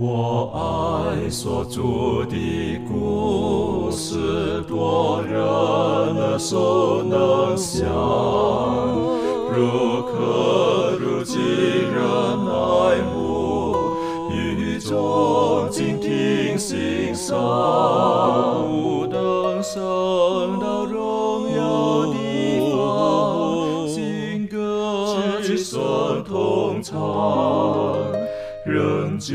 我爱所著的故事，多人耳熟能详，如可如今人爱慕，与众静听欣赏，不等升到荣耀的方，新歌齐声同唱。仍旧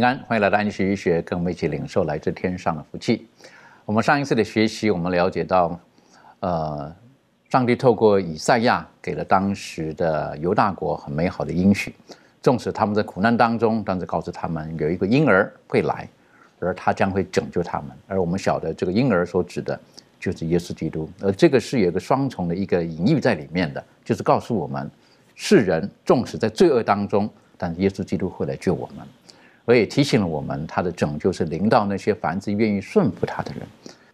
平安，欢迎来到安息医学，跟我们一起领受来自天上的福气。我们上一次的学习，我们了解到，呃，上帝透过以赛亚给了当时的犹大国很美好的应许，纵使他们在苦难当中，但是告诉他们有一个婴儿会来，而他将会拯救他们。而我们晓得这个婴儿所指的就是耶稣基督，而这个是有一个双重的一个隐喻在里面的，就是告诉我们，世人纵使在罪恶当中，但耶稣基督会来救我们。而也提醒了我们，他的拯救是临到那些凡是愿意顺服他的人。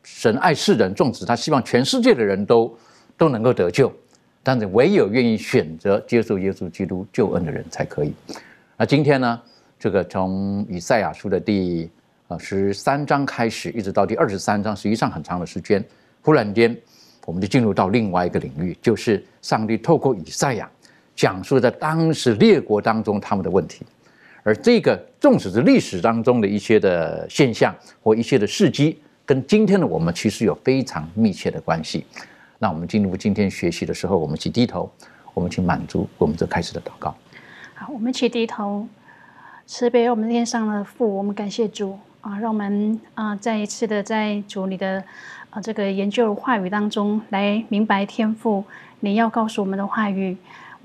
神爱世人，纵使他希望全世界的人都都能够得救，但是唯有愿意选择接受耶稣基督救恩的人才可以。那今天呢，这个从以赛亚书的第呃十三章开始，一直到第二十三章，实际上很长的时间，忽然间我们就进入到另外一个领域，就是上帝透过以赛亚讲述在当时列国当中他们的问题。而这个，纵使是历史当中的一些的现象或一些的事迹，跟今天的我们其实有非常密切的关系。那我们进入今天学习的时候，我们去低头，我们去满足我们这开始的祷告。好，我们一起低头，慈悲我们天上的父，我们感谢主啊，让我们啊再一次的在主你的啊这个研究话语当中来明白天赋你要告诉我们的话语。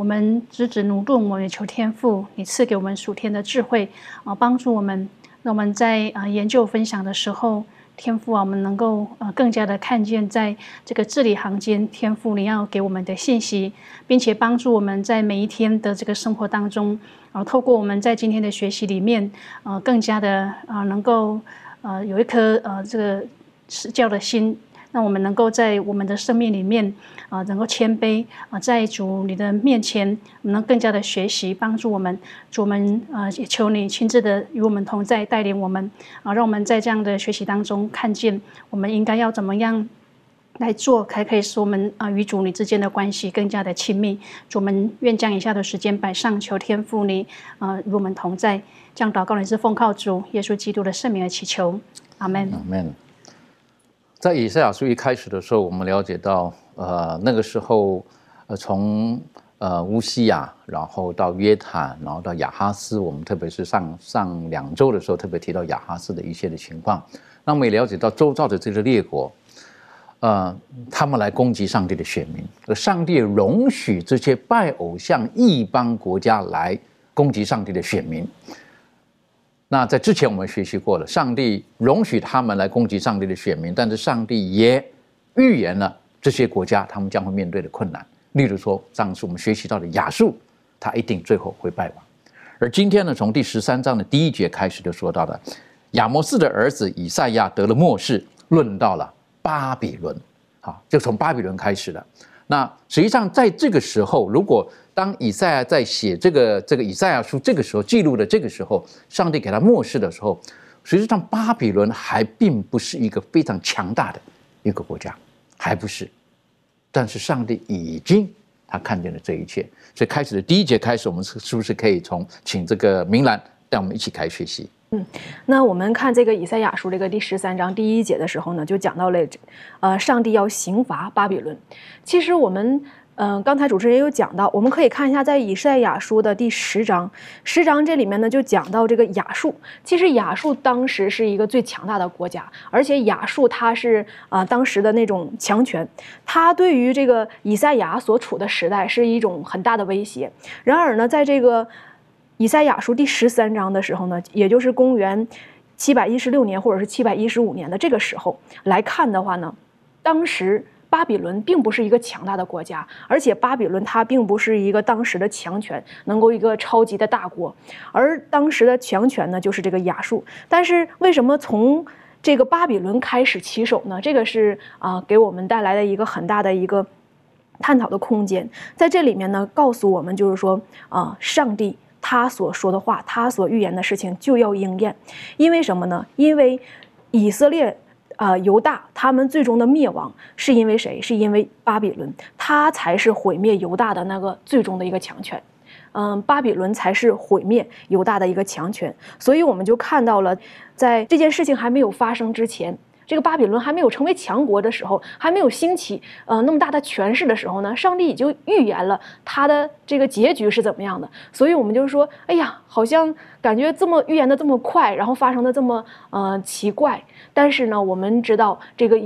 我们直指努力，我们求天赋，你赐给我们属天的智慧啊，帮助我们，让我们在啊研究分享的时候，天赋啊，我们能够呃更加的看见在这个字里行间，天赋你要给我们的信息，并且帮助我们在每一天的这个生活当中啊，透过我们在今天的学习里面呃，更加的啊能够呃有一颗呃这个施教的心。让我们能够在我们的生命里面啊，能够谦卑啊，在主你的面前，能更加的学习，帮助我们。主们啊，也求你亲自的与我们同在，带领我们啊，让我们在这样的学习当中看见我们应该要怎么样来做，才可以使我们啊与主你之间的关系更加的亲密。主们愿将以下的时间摆上，求天父你啊与我们同在。这样祷告，你是奉靠主耶稣基督的圣名而祈求，阿门。阿门。在以赛亚书一开始的时候，我们了解到，呃，那个时候，呃，从呃乌西亚，然后到约坦，然后到亚哈斯，我们特别是上上两周的时候，特别提到亚哈斯的一些的情况。那我们也了解到周遭的这些列国，呃，他们来攻击上帝的选民，而上帝容许这些拜偶像异邦国家来攻击上帝的选民。那在之前我们学习过了，上帝容许他们来攻击上帝的选民，但是上帝也预言了这些国家他们将会面对的困难。例如说，上次我们学习到的亚述，他一定最后会败亡。而今天呢，从第十三章的第一节开始就说到了，亚摩斯的儿子以赛亚得了末世，论到了巴比伦，好，就从巴比伦开始了。那实际上在这个时候，如果当以赛亚在写这个这个以赛亚书这个时候记录的这个时候，上帝给他漠视的时候，实际上巴比伦还并不是一个非常强大的一个国家，还不是。但是上帝已经他看见了这一切，所以开始的第一节开始，我们是是不是可以从请这个明兰带我们一起开始学习？嗯，那我们看这个以赛亚书这个第十三章第一节的时候呢，就讲到了，呃，上帝要刑罚巴比伦。其实我们嗯，刚才主持人也有讲到，我们可以看一下，在以赛亚书的第十章，十章这里面呢就讲到这个亚述。其实亚述当时是一个最强大的国家，而且亚述它是啊当时的那种强权，它对于这个以赛亚所处的时代是一种很大的威胁。然而呢，在这个以赛亚书第十三章的时候呢，也就是公元七百一十六年或者是七百一十五年的这个时候来看的话呢，当时。巴比伦并不是一个强大的国家，而且巴比伦它并不是一个当时的强权，能够一个超级的大国，而当时的强权呢就是这个亚述。但是为什么从这个巴比伦开始起手呢？这个是啊给我们带来的一个很大的一个探讨的空间。在这里面呢，告诉我们就是说啊，上帝他所说的话，他所预言的事情就要应验。因为什么呢？因为以色列。啊，犹大他们最终的灭亡是因为谁？是因为巴比伦，他才是毁灭犹大的那个最终的一个强权。嗯，巴比伦才是毁灭犹大的一个强权。所以我们就看到了，在这件事情还没有发生之前。这个巴比伦还没有成为强国的时候，还没有兴起呃那么大的权势的时候呢，上帝已经预言了他的这个结局是怎么样的。所以，我们就是说，哎呀，好像感觉这么预言的这么快，然后发生的这么呃奇怪。但是呢，我们知道这个。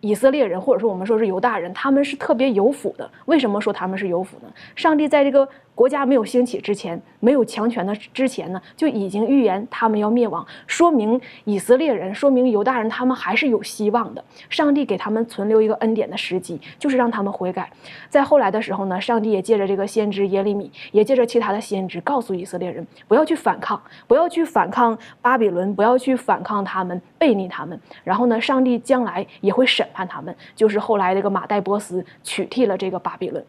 以色列人，或者说我们说是犹大人，他们是特别有福的。为什么说他们是有福呢？上帝在这个国家没有兴起之前，没有强权的之前呢，就已经预言他们要灭亡，说明以色列人，说明犹大人，他们还是有希望的。上帝给他们存留一个恩典的时机，就是让他们悔改。在后来的时候呢，上帝也借着这个先知耶利米，也借着其他的先知，告诉以色列人不要去反抗，不要去反抗巴比伦，不要去反抗他们，背逆他们。然后呢，上帝将来也会审。判他们就是后来这个马代波斯取替了这个巴比伦。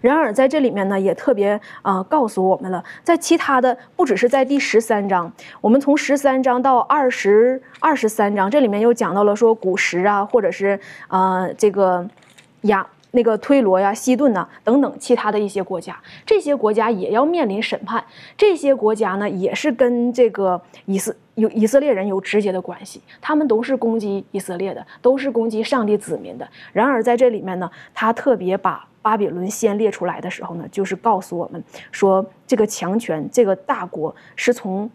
然而在这里面呢，也特别啊告诉我们了，在其他的不只是在第十三章，我们从十三章到二十二十三章，这里面又讲到了说古时啊，或者是啊这个亚那个推罗呀、西顿呐等等其他的一些国家，这些国家也要面临审判。这些国家呢，也是跟这个以色有以色列人有直接的关系，他们都是攻击以色列的，都是攻击上帝子民的。然而在这里面呢，他特别把巴比伦先列出来的时候呢，就是告诉我们说，这个强权、这个大国是从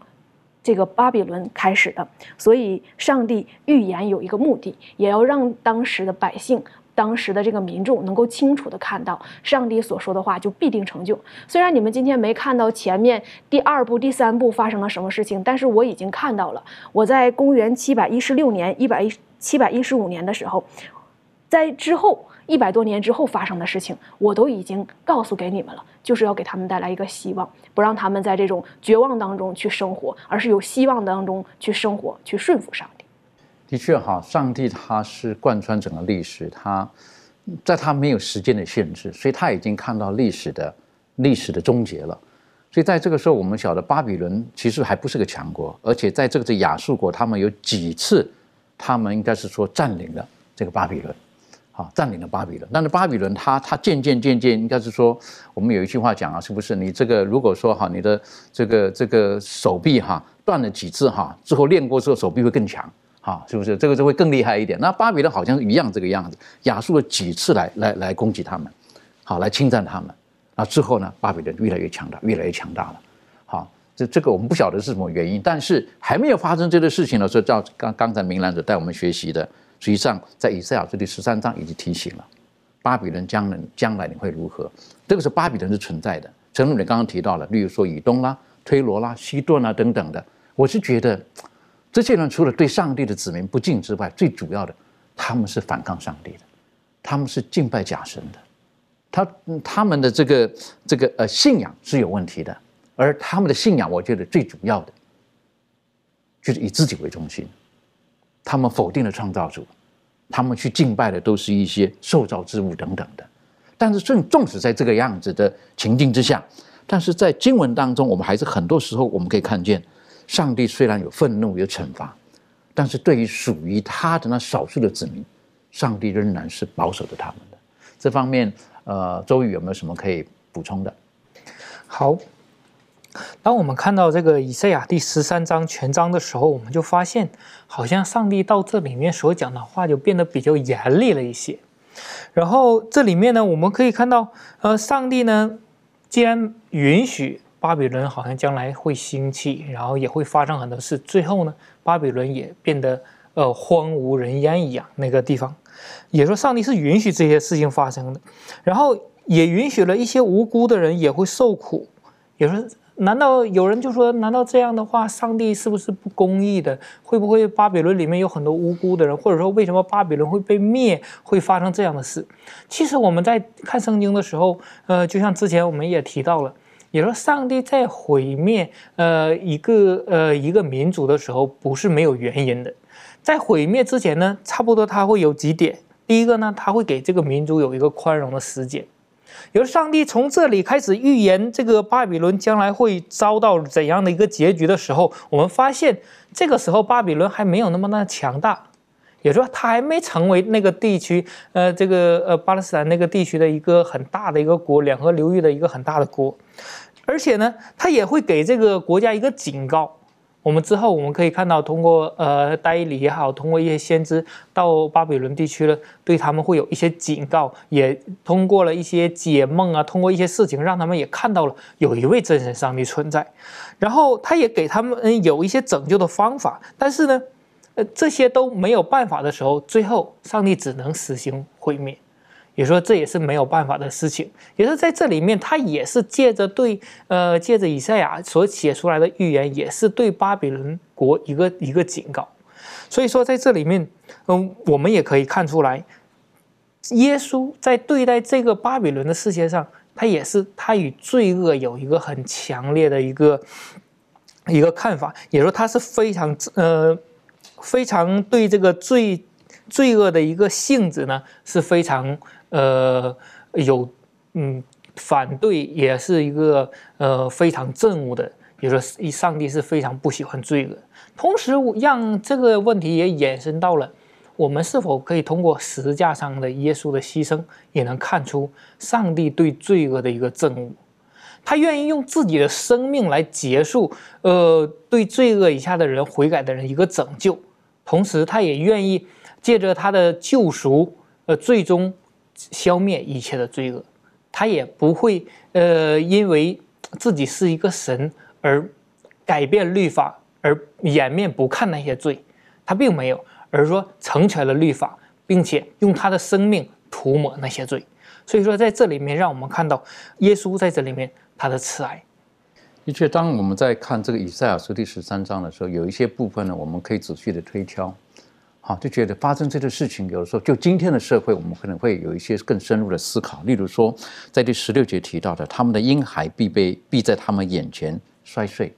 这个巴比伦开始的。所以，上帝预言有一个目的，也要让当时的百姓。当时的这个民众能够清楚的看到上帝所说的话就必定成就。虽然你们今天没看到前面第二部、第三部发生了什么事情，但是我已经看到了。我在公元七百一十六年、一百一七百一十五年的时候，在之后一百多年之后发生的事情，我都已经告诉给你们了，就是要给他们带来一个希望，不让他们在这种绝望当中去生活，而是有希望当中去生活，去顺服上帝。的确哈，上帝他是贯穿整个历史，他在他没有时间的限制，所以他已经看到历史的历史的终结了。所以在这个时候，我们晓得巴比伦其实还不是个强国，而且在这个这亚述国，他们有几次，他们应该是说占领了这个巴比伦，好，占领了巴比伦。但是巴比伦他他渐渐渐渐，应该是说，我们有一句话讲啊，是不是？你这个如果说哈，你的这个这个手臂哈断了几次哈，之后练过之后手臂会更强。哈，是不是这个就会更厉害一点？那巴比伦好像一样这个样子，亚述了几次来来来攻击他们，好来侵占他们。那之后呢，巴比伦越来越强大，越来越强大了。好，这这个我们不晓得是什么原因，但是还没有发生这个事情的时候，照刚刚才明兰者带我们学习的，实际上在以赛亚书第十三章已经提醒了，巴比伦将来将来你会如何？这个是巴比伦是存在的。陈如你刚刚提到了，例如说以东啦、推罗啦、西顿啦等等的，我是觉得。这些人除了对上帝的子民不敬之外，最主要的，他们是反抗上帝的，他们是敬拜假神的，他他们的这个这个呃信仰是有问题的，而他们的信仰，我觉得最主要的，就是以自己为中心，他们否定了创造主，他们去敬拜的都是一些受造之物等等的，但是正纵使在这个样子的情境之下，但是在经文当中，我们还是很多时候我们可以看见。上帝虽然有愤怒有惩罚，但是对于属于他的那少数的子民，上帝仍然是保守着他们的。这方面，呃，周瑜有没有什么可以补充的？好，当我们看到这个以赛亚第十三章全章的时候，我们就发现，好像上帝到这里面所讲的话就变得比较严厉了一些。然后这里面呢，我们可以看到，呃，上帝呢，既然允许巴比伦好像将来会兴起，然后也会发生很多事，最后呢，巴比伦也变得呃荒无人烟一样，那个地方，也说上帝是允许这些事情发生的，然后也允许了一些无辜的人也会受苦，也说。难道有人就说，难道这样的话，上帝是不是不公义的？会不会巴比伦里面有很多无辜的人？或者说，为什么巴比伦会被灭，会发生这样的事？其实我们在看圣经的时候，呃，就像之前我们也提到了，也说上帝在毁灭呃一个呃一个民族的时候，不是没有原因的。在毁灭之前呢，差不多他会有几点。第一个呢，他会给这个民族有一个宽容的时间。由上帝从这里开始预言这个巴比伦将来会遭到怎样的一个结局的时候，我们发现这个时候巴比伦还没有那么那强大，也就是说他还没成为那个地区，呃，这个呃巴勒斯坦那个地区的一个很大的一个国，两河流域的一个很大的国，而且呢，他也会给这个国家一个警告。我们之后我们可以看到，通过呃代理也好，通过一些先知到巴比伦地区了，对他们会有一些警告，也通过了一些解梦啊，通过一些事情让他们也看到了有一位真神上帝存在，然后他也给他们有一些拯救的方法，但是呢，呃这些都没有办法的时候，最后上帝只能实行毁灭。也说这也是没有办法的事情，也是在这里面，他也是借着对呃借着以赛亚所写出来的预言，也是对巴比伦国一个一个警告。所以说在这里面，嗯，我们也可以看出来，耶稣在对待这个巴比伦的世界上，他也是他与罪恶有一个很强烈的一个一个看法，也说他是非常呃非常对这个罪罪恶的一个性质呢是非常。呃，有嗯反对，也是一个呃非常憎恶的，比如说，上帝是非常不喜欢罪恶。同时，让这个问题也延伸到了，我们是否可以通过十字架上的耶稣的牺牲，也能看出上帝对罪恶的一个憎恶。他愿意用自己的生命来结束，呃，对罪恶以下的人悔改的人一个拯救。同时，他也愿意借着他的救赎，呃，最终。消灭一切的罪恶，他也不会呃，因为自己是一个神而改变律法，而掩面不看那些罪，他并没有，而是说成全了律法，并且用他的生命涂抹那些罪。所以说，在这里面，让我们看到耶稣在这里面他的慈爱。的确，当我们在看这个以赛亚书第十三章的时候，有一些部分呢，我们可以仔细的推敲。好，就觉得发生这个事情，有的时候就今天的社会，我们可能会有一些更深入的思考。例如说，在第十六节提到的，他们的婴孩必被必在他们眼前摔碎。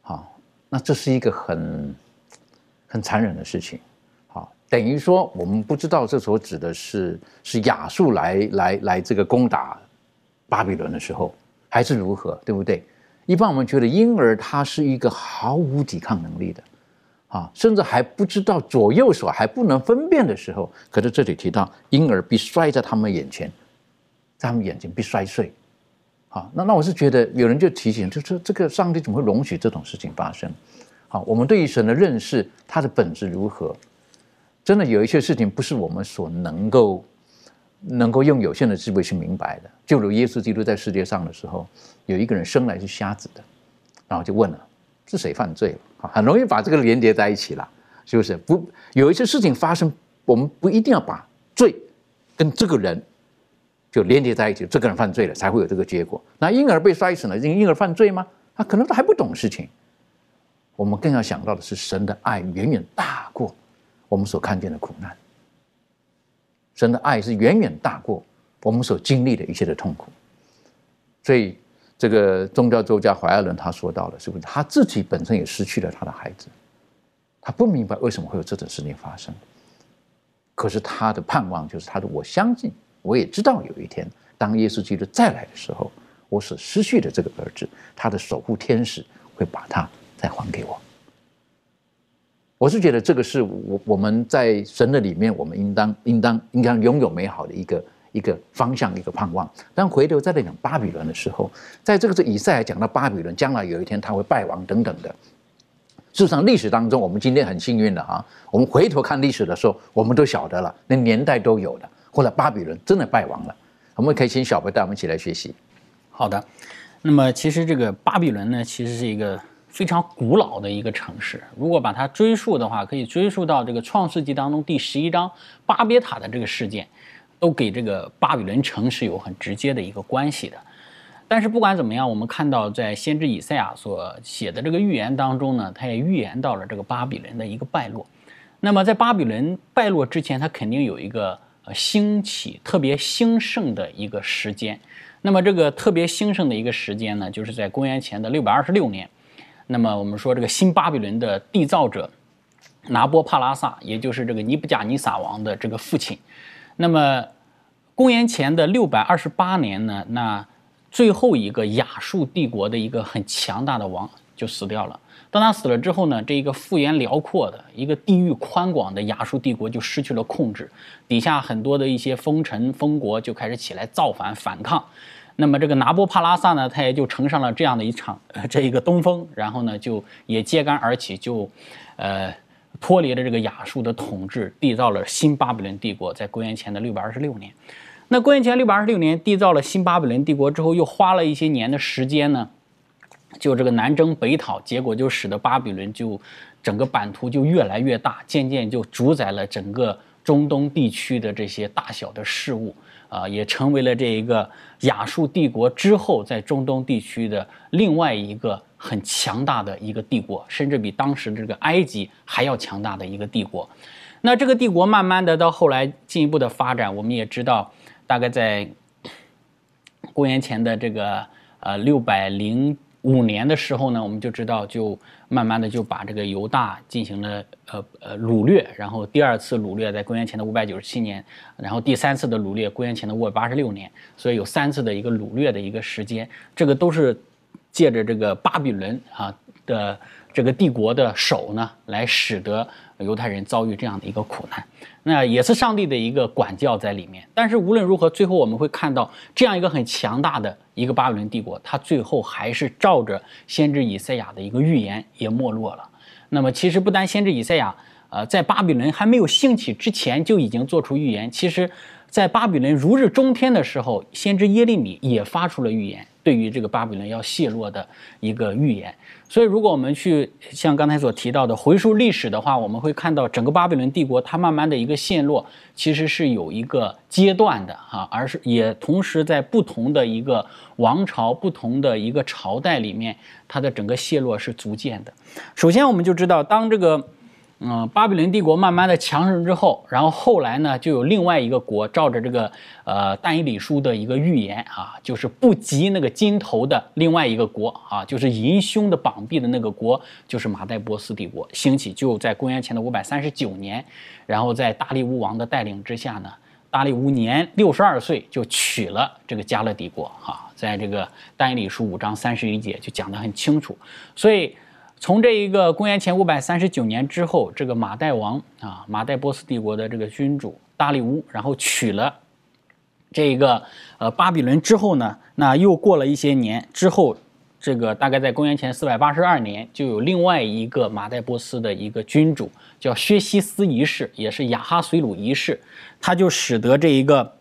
好，那这是一个很很残忍的事情。好，等于说我们不知道这所指的是是亚述来来来这个攻打巴比伦的时候，还是如何，对不对？一般我们觉得婴儿他是一个毫无抵抗能力的。啊，甚至还不知道左右手还不能分辨的时候，可是这里提到婴儿必摔在他们眼前，在他们眼睛必摔碎。好，那那我是觉得有人就提醒，就说这个上帝怎么会容许这种事情发生？好，我们对于神的认识，它的本质如何？真的有一些事情不是我们所能够能够用有限的智慧去明白的。就如耶稣基督在世界上的时候，有一个人生来是瞎子的，然后就问了。是谁犯罪了？很容易把这个连接在一起了，是不是？不，有一些事情发生，我们不一定要把罪跟这个人就连接在一起。这个人犯罪了，才会有这个结果。那婴儿被摔死了，因婴儿犯罪吗？他可能都还不懂事情。我们更要想到的是，神的爱远远大过我们所看见的苦难。神的爱是远远大过我们所经历的一切的痛苦。所以。这个宗教作家怀爱伦他说到了，是不是他自己本身也失去了他的孩子？他不明白为什么会有这种事情发生。可是他的盼望就是他的，我相信，我也知道有一天，当耶稣基督再来的时候，我所失去的这个儿子，他的守护天使会把他再还给我。我是觉得这个是我我们在神的里面，我们应当应当应当拥有美好的一个。一个方向，一个盼望。但回头再来讲巴比伦的时候，在这个是以赛讲到巴比伦将来有一天他会败亡等等的。事实上，历史当中我们今天很幸运的啊，我们回头看历史的时候，我们都晓得了，那年代都有的后来巴比伦真的败亡了。我们可以请小白带我们一起来学习。好的，那么其实这个巴比伦呢，其实是一个非常古老的一个城市。如果把它追溯的话，可以追溯到这个创世纪当中第十一章巴别塔的这个事件，都给这个巴比伦城是有很直接的一个关系的。但是不管怎么样，我们看到在先知以赛亚所写的这个预言当中呢，他也预言到了这个巴比伦的一个败落。那么在巴比伦败落之前，他肯定有一个呃兴起、特别兴盛的一个时间。那么这个特别兴盛的一个时间呢，就是在公元前的六百二十六年。那么我们说这个新巴比伦的缔造者拿波帕拉萨，也就是这个尼布甲尼撒王的这个父亲。那么公元前的六百二十八年呢，那最后一个亚述帝国的一个很强大的王就死掉了。当他死了之后呢，这一个幅员辽阔的一个地域宽广的亚述帝国就失去了控制，底下很多的一些封臣封国就开始起来造反反抗。那么这个拿波帕拉萨呢，他也就乘上了这样的一场这一个东风，然后呢就也揭竿而起，就呃脱离了这个亚述的统治，缔造了新巴比伦帝国，在公元前的六百二十六年。那公元前六百二十六年缔造了新巴比伦帝国之后，又花了一些年的时间呢。就这个南征北讨，结果就使得巴比伦就整个版图就越来越大，渐渐就主宰了整个中东地区的这些大小的事物，啊，也成为了这一个亚述帝国之后在中东地区的另外一个很强大的一个帝国，甚至比当时这个埃及还要强大的一个帝国。那这个帝国慢慢的到后来进一步的发展，我们也知道，大概在公元前的这个呃六百零。五年的时候呢，我们就知道，就慢慢的就把这个犹大进行了呃呃掳掠，然后第二次掳掠在公元前的五百九十七年，然后第三次的掳掠公元前的五百八十六年，所以有三次的一个掳掠的一个时间，这个都是借着这个巴比伦啊的这个帝国的手呢，来使得犹太人遭遇这样的一个苦难。那也是上帝的一个管教在里面，但是无论如何，最后我们会看到这样一个很强大的一个巴比伦帝国，它最后还是照着先知以赛亚的一个预言也没落了。那么其实不单先知以赛亚，呃，在巴比伦还没有兴起之前就已经做出预言，其实，在巴比伦如日中天的时候，先知耶利米也发出了预言。对于这个巴比伦要陷落的一个预言，所以如果我们去像刚才所提到的回溯历史的话，我们会看到整个巴比伦帝国它慢慢的一个陷落，其实是有一个阶段的哈，而是也同时在不同的一个王朝、不同的一个朝代里面，它的整个陷落是逐渐的。首先，我们就知道当这个。嗯，巴比伦帝国慢慢的强盛之后，然后后来呢，就有另外一个国照着这个呃但以理书的一个预言啊，就是不及那个金头的另外一个国啊，就是银胸的绑臂的那个国，就是马代波斯帝国兴起，就在公元前的五百三十九年，然后在大力乌王的带领之下呢，大力乌年六十二岁就取了这个加勒底国啊，在这个但以理书五章三十一节就讲得很清楚，所以。从这一个公元前五百三十九年之后，这个马代王啊，马代波斯帝国的这个君主大力乌，然后娶了这个呃巴比伦之后呢，那又过了一些年之后，这个大概在公元前四百八十二年，就有另外一个马代波斯的一个君主叫薛西斯一世，也是雅哈随鲁一世，他就使得这一个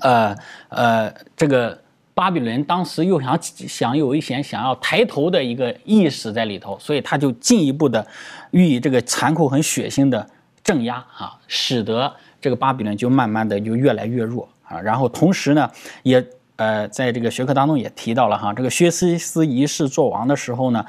呃呃这个。巴比伦当时又想想有一些想要抬头的一个意识在里头，所以他就进一步的予以这个残酷、很血腥的镇压啊，使得这个巴比伦就慢慢的就越来越弱啊。然后同时呢，也呃在这个学科当中也提到了哈，这个薛西斯一世做王的时候呢，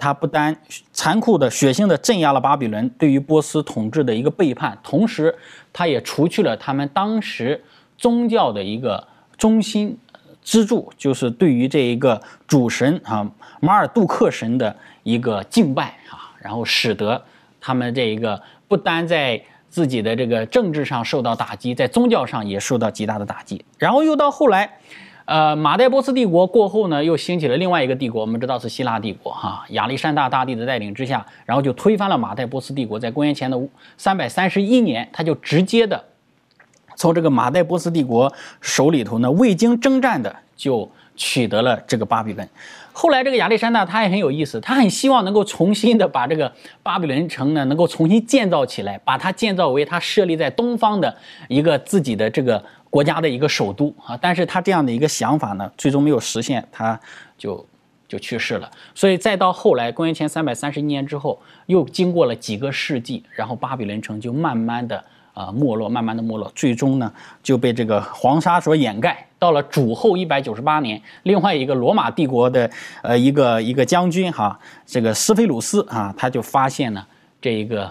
他不单残酷的、血腥的镇压了巴比伦对于波斯统治的一个背叛，同时他也除去了他们当时宗教的一个中心。支柱就是对于这一个主神啊马尔杜克神的一个敬拜啊，然后使得他们这一个不单在自己的这个政治上受到打击，在宗教上也受到极大的打击。然后又到后来，呃，马代波斯帝国过后呢，又兴起了另外一个帝国，我们知道是希腊帝国哈，亚历山大大帝的带领之下，然后就推翻了马代波斯帝国，在公元前的三百三十一年，他就直接的。从这个马代波斯帝国手里头呢，未经征战的就取得了这个巴比伦。后来这个亚历山大他也很有意思，他很希望能够重新的把这个巴比伦城呢能够重新建造起来，把它建造为他设立在东方的一个自己的这个国家的一个首都啊。但是他这样的一个想法呢，最终没有实现，他就就去世了。所以再到后来，公元前三百三十一年之后，又经过了几个世纪，然后巴比伦城就慢慢的。啊，没落，慢慢的没落，最终呢就被这个黄沙所掩盖。到了主后一百九十八年，另外一个罗马帝国的呃一个一个将军哈，这个斯菲鲁斯啊，他就发现呢这一个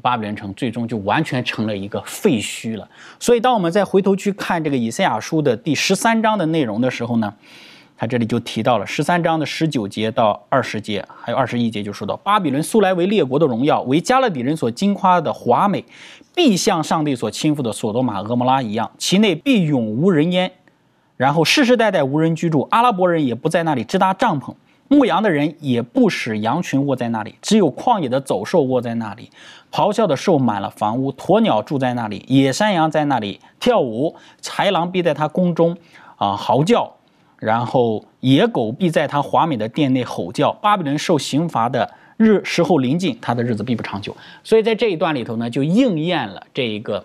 巴比伦城最终就完全成了一个废墟了。所以当我们再回头去看这个以赛亚书的第十三章的内容的时候呢。他这里就提到了十三章的十九节到二十节，还有二十一节，就说到巴比伦素来为列国的荣耀，为加勒底人所惊夸的华美，必像上帝所倾覆的索多玛、俄摩拉一样，其内必永无人烟，然后世世代代无人居住，阿拉伯人也不在那里支搭帐篷，牧羊的人也不使羊群卧在那里，只有旷野的走兽卧在那里，咆哮的兽满了房屋，鸵鸟住在那里，野山羊在那里跳舞，豺狼必在他宫中啊嚎叫。然后野狗必在他华美的殿内吼叫。巴比伦受刑罚的日时候临近，他的日子必不长久。所以在这一段里头呢，就应验了这一个，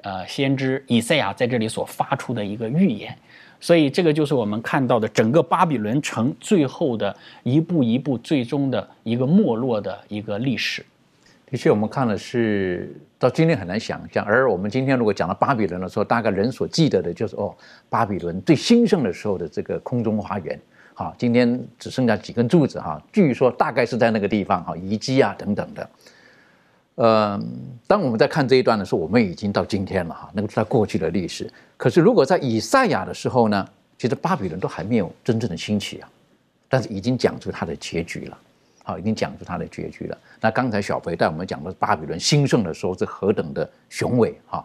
呃，先知以赛亚在这里所发出的一个预言。所以这个就是我们看到的整个巴比伦城最后的一步一步最终的一个没落的一个历史。的确，我们看的是到今天很难想象。而我们今天如果讲到巴比伦的时候，大概人所记得的就是哦，巴比伦最兴盛的时候的这个空中花园。好，今天只剩下几根柱子哈，据说大概是在那个地方哈，遗迹啊等等的。呃，当我们在看这一段的时候，我们已经到今天了哈，那个是在过去的历史。可是如果在以赛亚的时候呢，其实巴比伦都还没有真正的兴起啊，但是已经讲出它的结局了。好，已经讲出它的结局了。那刚才小培带我们讲的巴比伦兴盛的时候是何等的雄伟哈。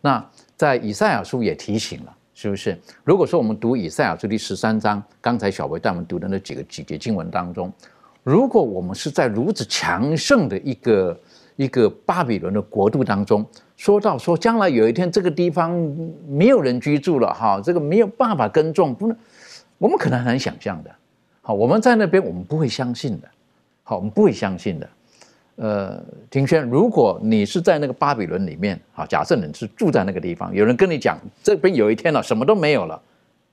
那在以赛亚书也提醒了，是不是？如果说我们读以赛亚书第十三章，刚才小培带我们读的那几个几节经文当中，如果我们是在如此强盛的一个一个巴比伦的国度当中，说到说将来有一天这个地方没有人居住了哈，这个没有办法耕种，不能，我们可能很难想象的。好，我们在那边我们不会相信的。好，我们不会相信的。呃，庭轩，如果你是在那个巴比伦里面，好，假设你是住在那个地方，有人跟你讲这边有一天了，什么都没有了，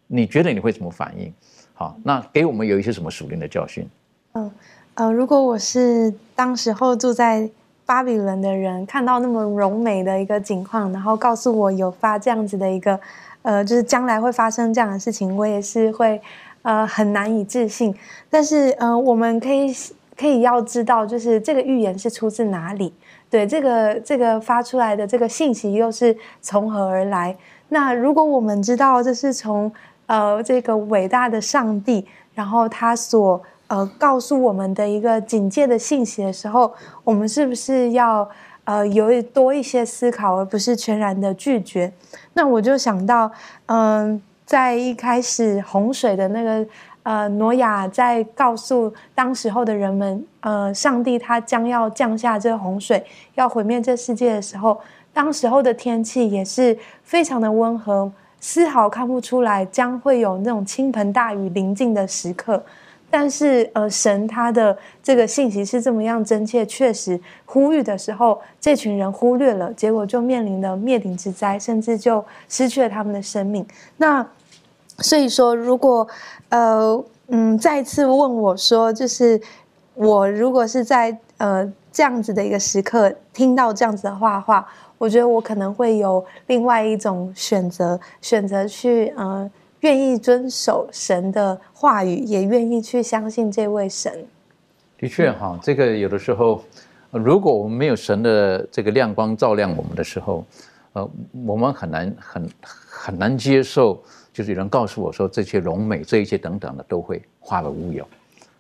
你觉得你会怎么反应？好，那给我们有一些什么属灵的教训？嗯呃，如果我是当时候住在巴比伦的人，看到那么柔美的一个景况，然后告诉我有发这样子的一个，呃，就是将来会发生这样的事情，我也是会呃很难以置信。但是呃，我们可以。可以要知道，就是这个预言是出自哪里？对，这个这个发出来的这个信息又是从何而来？那如果我们知道这是从呃这个伟大的上帝，然后他所呃告诉我们的一个警戒的信息的时候，我们是不是要呃有多一些思考，而不是全然的拒绝？那我就想到，嗯，在一开始洪水的那个。呃，挪亚在告诉当时候的人们，呃，上帝他将要降下这洪水，要毁灭这世界的时候，当时候的天气也是非常的温和，丝毫看不出来将会有那种倾盆大雨临近的时刻。但是，呃，神他的这个信息是这么样真切，确实呼吁的时候，这群人忽略了，结果就面临了灭顶之灾，甚至就失去了他们的生命。那所以说，如果呃，嗯，再次问我说，就是我如果是在呃这样子的一个时刻听到这样子的话话，我觉得我可能会有另外一种选择，选择去呃愿意遵守神的话语，也愿意去相信这位神。的确哈，这个有的时候，如果我们没有神的这个亮光照亮我们的时候，呃，我们很难很很难接受。就是有人告诉我说，这些荣美，这一切等等的，都会化为乌有，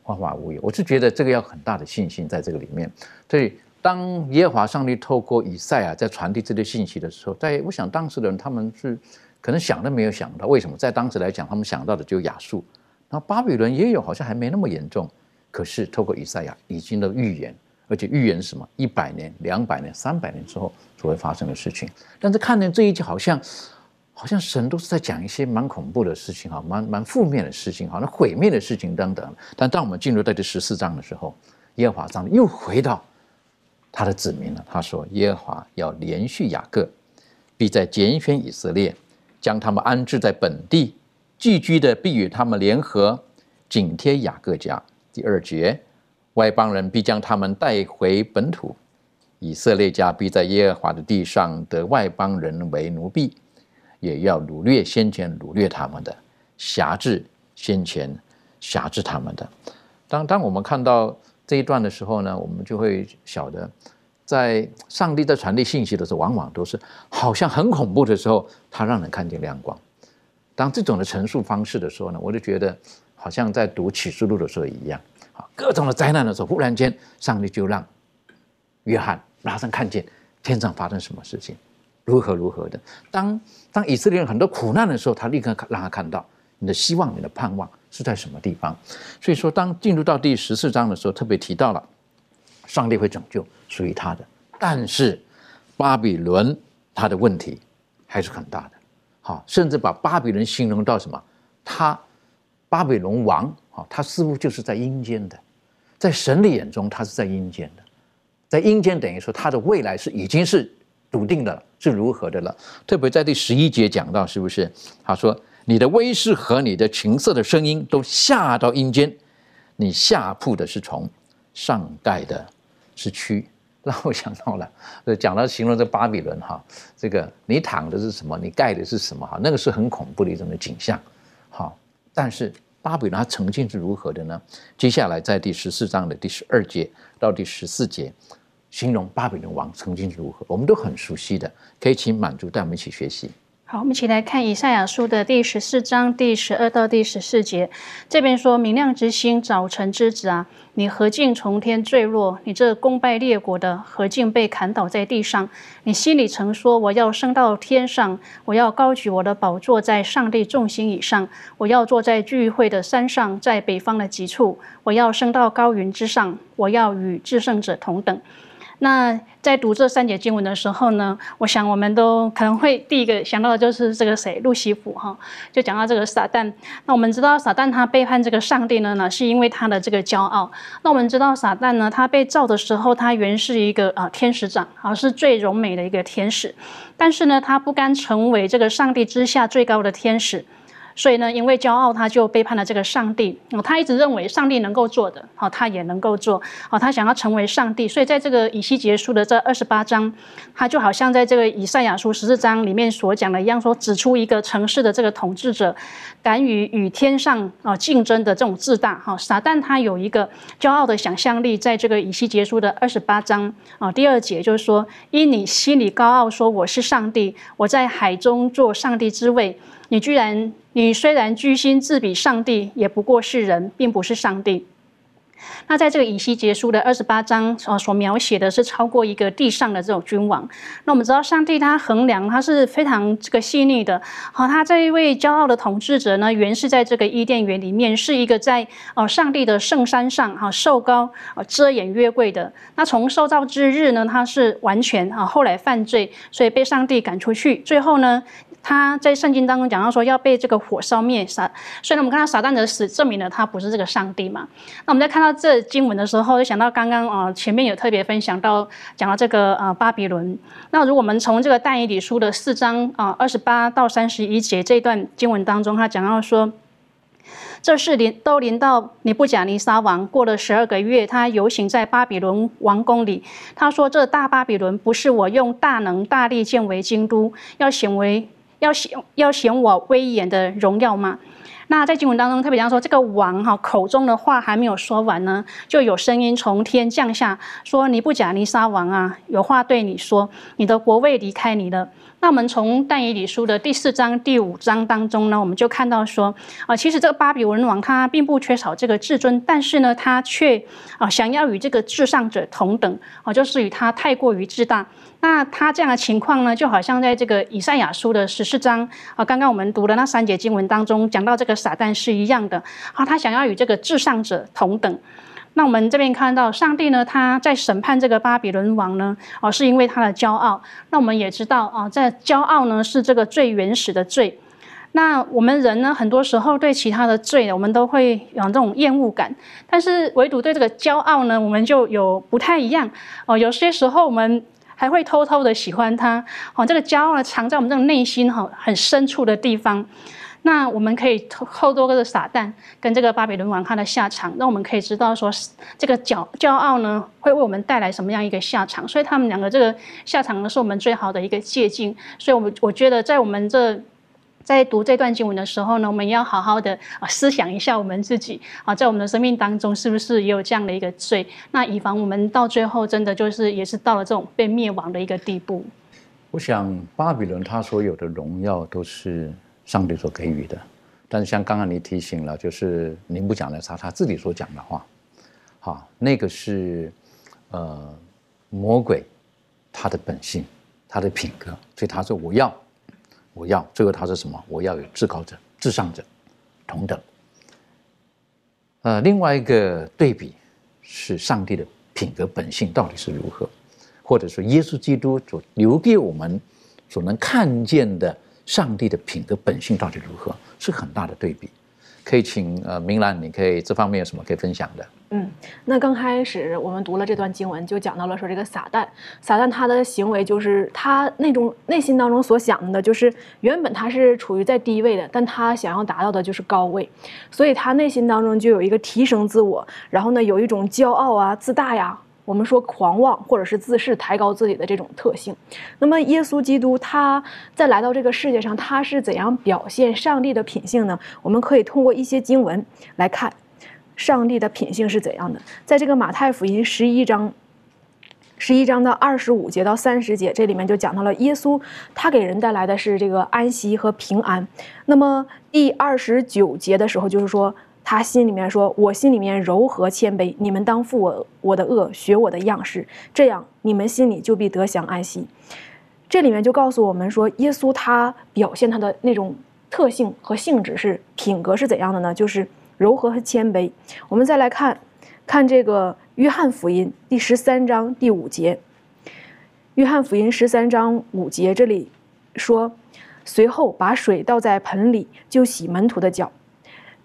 化化乌有。我是觉得这个要很大的信心在这个里面。所以，当耶和华上帝透过以赛亚在传递这些信息的时候，在我想当时的人他们是可能想都没有想到，为什么在当时来讲，他们想到的就亚述，那巴比伦也有，好像还没那么严重。可是透过以赛亚已经的预言，而且预言什么一百年、两百年、三百年之后所会发生的事情。但是看见这一集，好像。好像神都是在讲一些蛮恐怖的事情哈，蛮蛮负面的事情，好像毁灭的事情等等。但当我们进入到第十四章的时候，耶和华上又回到他的子民了。他说：“耶和华要连续雅各，必在拣选以色列，将他们安置在本地，寄居的必与他们联合，紧贴雅各家。”第二节，外邦人必将他们带回本土，以色列家必在耶和华的地上得外邦人为奴婢。也要掳掠先前掳掠他们的，辖制先前辖制他们的。当当我们看到这一段的时候呢，我们就会晓得，在上帝在传递信息的时候，往往都是好像很恐怖的时候，他让人看见亮光。当这种的陈述方式的时候呢，我就觉得好像在读启示录的时候一样，啊，各种的灾难的时候，忽然间上帝就让约翰马上看见天上发生什么事情。如何如何的？当当以色列人很多苦难的时候，他立刻让他看到你的希望、你的盼望是在什么地方。所以说，当进入到第十四章的时候，特别提到了上帝会拯救属于他的。但是巴比伦他的问题还是很大的，好，甚至把巴比伦形容到什么？他巴比伦王，好，他似乎就是在阴间的，在神的眼中，他是在阴间的，在阴间等于说他的未来是已经是。笃定的了是如何的了？特别在第十一节讲到，是不是？他说：“你的威势和你的琴瑟的声音都下到阴间，你下铺的是虫，上盖的是蛆。”让我想到了，讲到形容这巴比伦哈，这个你躺的是什么？你盖的是什么？哈，那个是很恐怖的一种的景象。好，但是巴比伦它曾经是如何的呢？接下来在第十四章的第十二节到第十四节。形容巴比伦王曾经如何，我们都很熟悉的，可以请满足带我们一起学习。好，我们一起来看以赛亚书的第十四章第十二到第十四节。这边说：“明亮之星，早晨之子啊，你何竟从天坠落？你这攻败列国的，何竟被砍倒在地上？你心里曾说：我要升到天上，我要高举我的宝座在上帝众星以上，我要坐在聚会的山上，在北方的极处，我要升到高云之上，我要与至圣者同等。”那在读这三节经文的时候呢，我想我们都可能会第一个想到的就是这个谁，路西弗哈，就讲到这个撒旦。那我们知道撒旦他背叛这个上帝呢，呢是因为他的这个骄傲。那我们知道撒旦呢，他被造的时候，他原是一个啊天使长，啊是最柔美的一个天使，但是呢，他不甘成为这个上帝之下最高的天使。所以呢，因为骄傲，他就背叛了这个上帝。哦，他一直认为上帝能够做的，好，他也能够做。好，他想要成为上帝。所以在这个以西结书的这二十八章，他就好像在这个以赛亚书十四章里面所讲的一样，说指出一个城市的这个统治者，敢于与天上啊竞争的这种自大。哈，撒旦他有一个骄傲的想象力，在这个以西结书的二十八章啊第二节就是说，因你心里高傲，说我是上帝，我在海中做上帝之位。你居然，你虽然居心自比上帝，也不过是人，并不是上帝。那在这个以西结书的二十八章，呃，所描写的是超过一个地上的这种君王。那我们知道，上帝他衡量，他是非常这个细腻的。好，他这一位骄傲的统治者呢，原是在这个伊甸园里面，是一个在哦上帝的圣山上哈受高啊遮掩约柜的。那从受造之日呢，他是完全啊，后来犯罪，所以被上帝赶出去。最后呢，他在圣经当中讲到说要被这个火烧灭撒。虽然我们看到撒旦的死证明了他不是这个上帝嘛。那我们在看到。这经文的时候，就想到刚刚啊，前面有特别分享到讲到这个啊巴比伦。那如果我们从这个但以理书的四章啊二十八到三十一节这段经文当中，他讲到说，这事临都临到尼布甲尼撒王，过了十二个月，他游行在巴比伦王宫里。他说：“这大巴比伦不是我用大能大力建为京都，要显为要显要显我威严的荣耀吗？”那在经文当中特别讲说，这个王哈口中的话还没有说完呢，就有声音从天降下，说尼布甲尼撒王啊，有话对你说，你的国位离开你了。那我们从但以理书的第四章、第五章当中呢，我们就看到说，啊，其实这个巴比伦王他并不缺少这个至尊，但是呢，他却啊想要与这个至上者同等，啊，就是与他太过于自大。那他这样的情况呢，就好像在这个以赛亚书的十四章啊，刚刚我们读的那三节经文当中讲到这个撒旦是一样的啊，他想要与这个至上者同等。那我们这边看到，上帝呢，他在审判这个巴比伦王呢，哦，是因为他的骄傲。那我们也知道啊，在骄傲呢是这个最原始的罪。那我们人呢，很多时候对其他的罪呢，我们都会有这种厌恶感，但是唯独对这个骄傲呢，我们就有不太一样哦。有些时候我们还会偷偷的喜欢他哦。这个骄傲呢，藏在我们这种内心哈很深处的地方。那我们可以透过这个撒旦跟这个巴比伦王他的下场，那我们可以知道说，这个骄骄傲呢，会为我们带来什么样一个下场？所以他们两个这个下场呢，是我们最好的一个借鉴。所以，我们我觉得在我们这。在读这段经文的时候呢，我们要好好的啊思想一下我们自己啊，在我们的生命当中是不是也有这样的一个罪？那以防我们到最后真的就是也是到了这种被灭亡的一个地步。我想巴比伦他所有的荣耀都是上帝所给予的，但是像刚刚你提醒了，就是您不讲的他他自己所讲的话，好，那个是呃魔鬼他的本性，他的品格，所以他说我要。我要最后他是什么？我要有至高者、至上者，同等。呃，另外一个对比是上帝的品格本性到底是如何，或者说耶稣基督所留给我们所能看见的上帝的品格本性到底如何，是很大的对比。可以请呃明兰，你可以这方面有什么可以分享的？嗯，那刚开始我们读了这段经文，就讲到了说这个撒旦，撒旦他的行为就是他那种内心当中所想的，就是原本他是处于在低位的，但他想要达到的就是高位，所以他内心当中就有一个提升自我，然后呢有一种骄傲啊、自大呀。我们说狂妄或者是自视抬高自己的这种特性，那么耶稣基督他在来到这个世界上，他是怎样表现上帝的品性呢？我们可以通过一些经文来看，上帝的品性是怎样的。在这个马太福音十一章，十一章的二十五节到三十节，这里面就讲到了耶稣他给人带来的是这个安息和平安。那么第二十九节的时候，就是说。他心里面说：“我心里面柔和谦卑，你们当负我我的恶，学我的样式，这样你们心里就必得享安息。”这里面就告诉我们说，耶稣他表现他的那种特性和性质是品格是怎样的呢？就是柔和和谦卑。我们再来看，看这个约翰福音第十三章第五节。约翰福音十三章五节这里说：“随后把水倒在盆里，就洗门徒的脚。”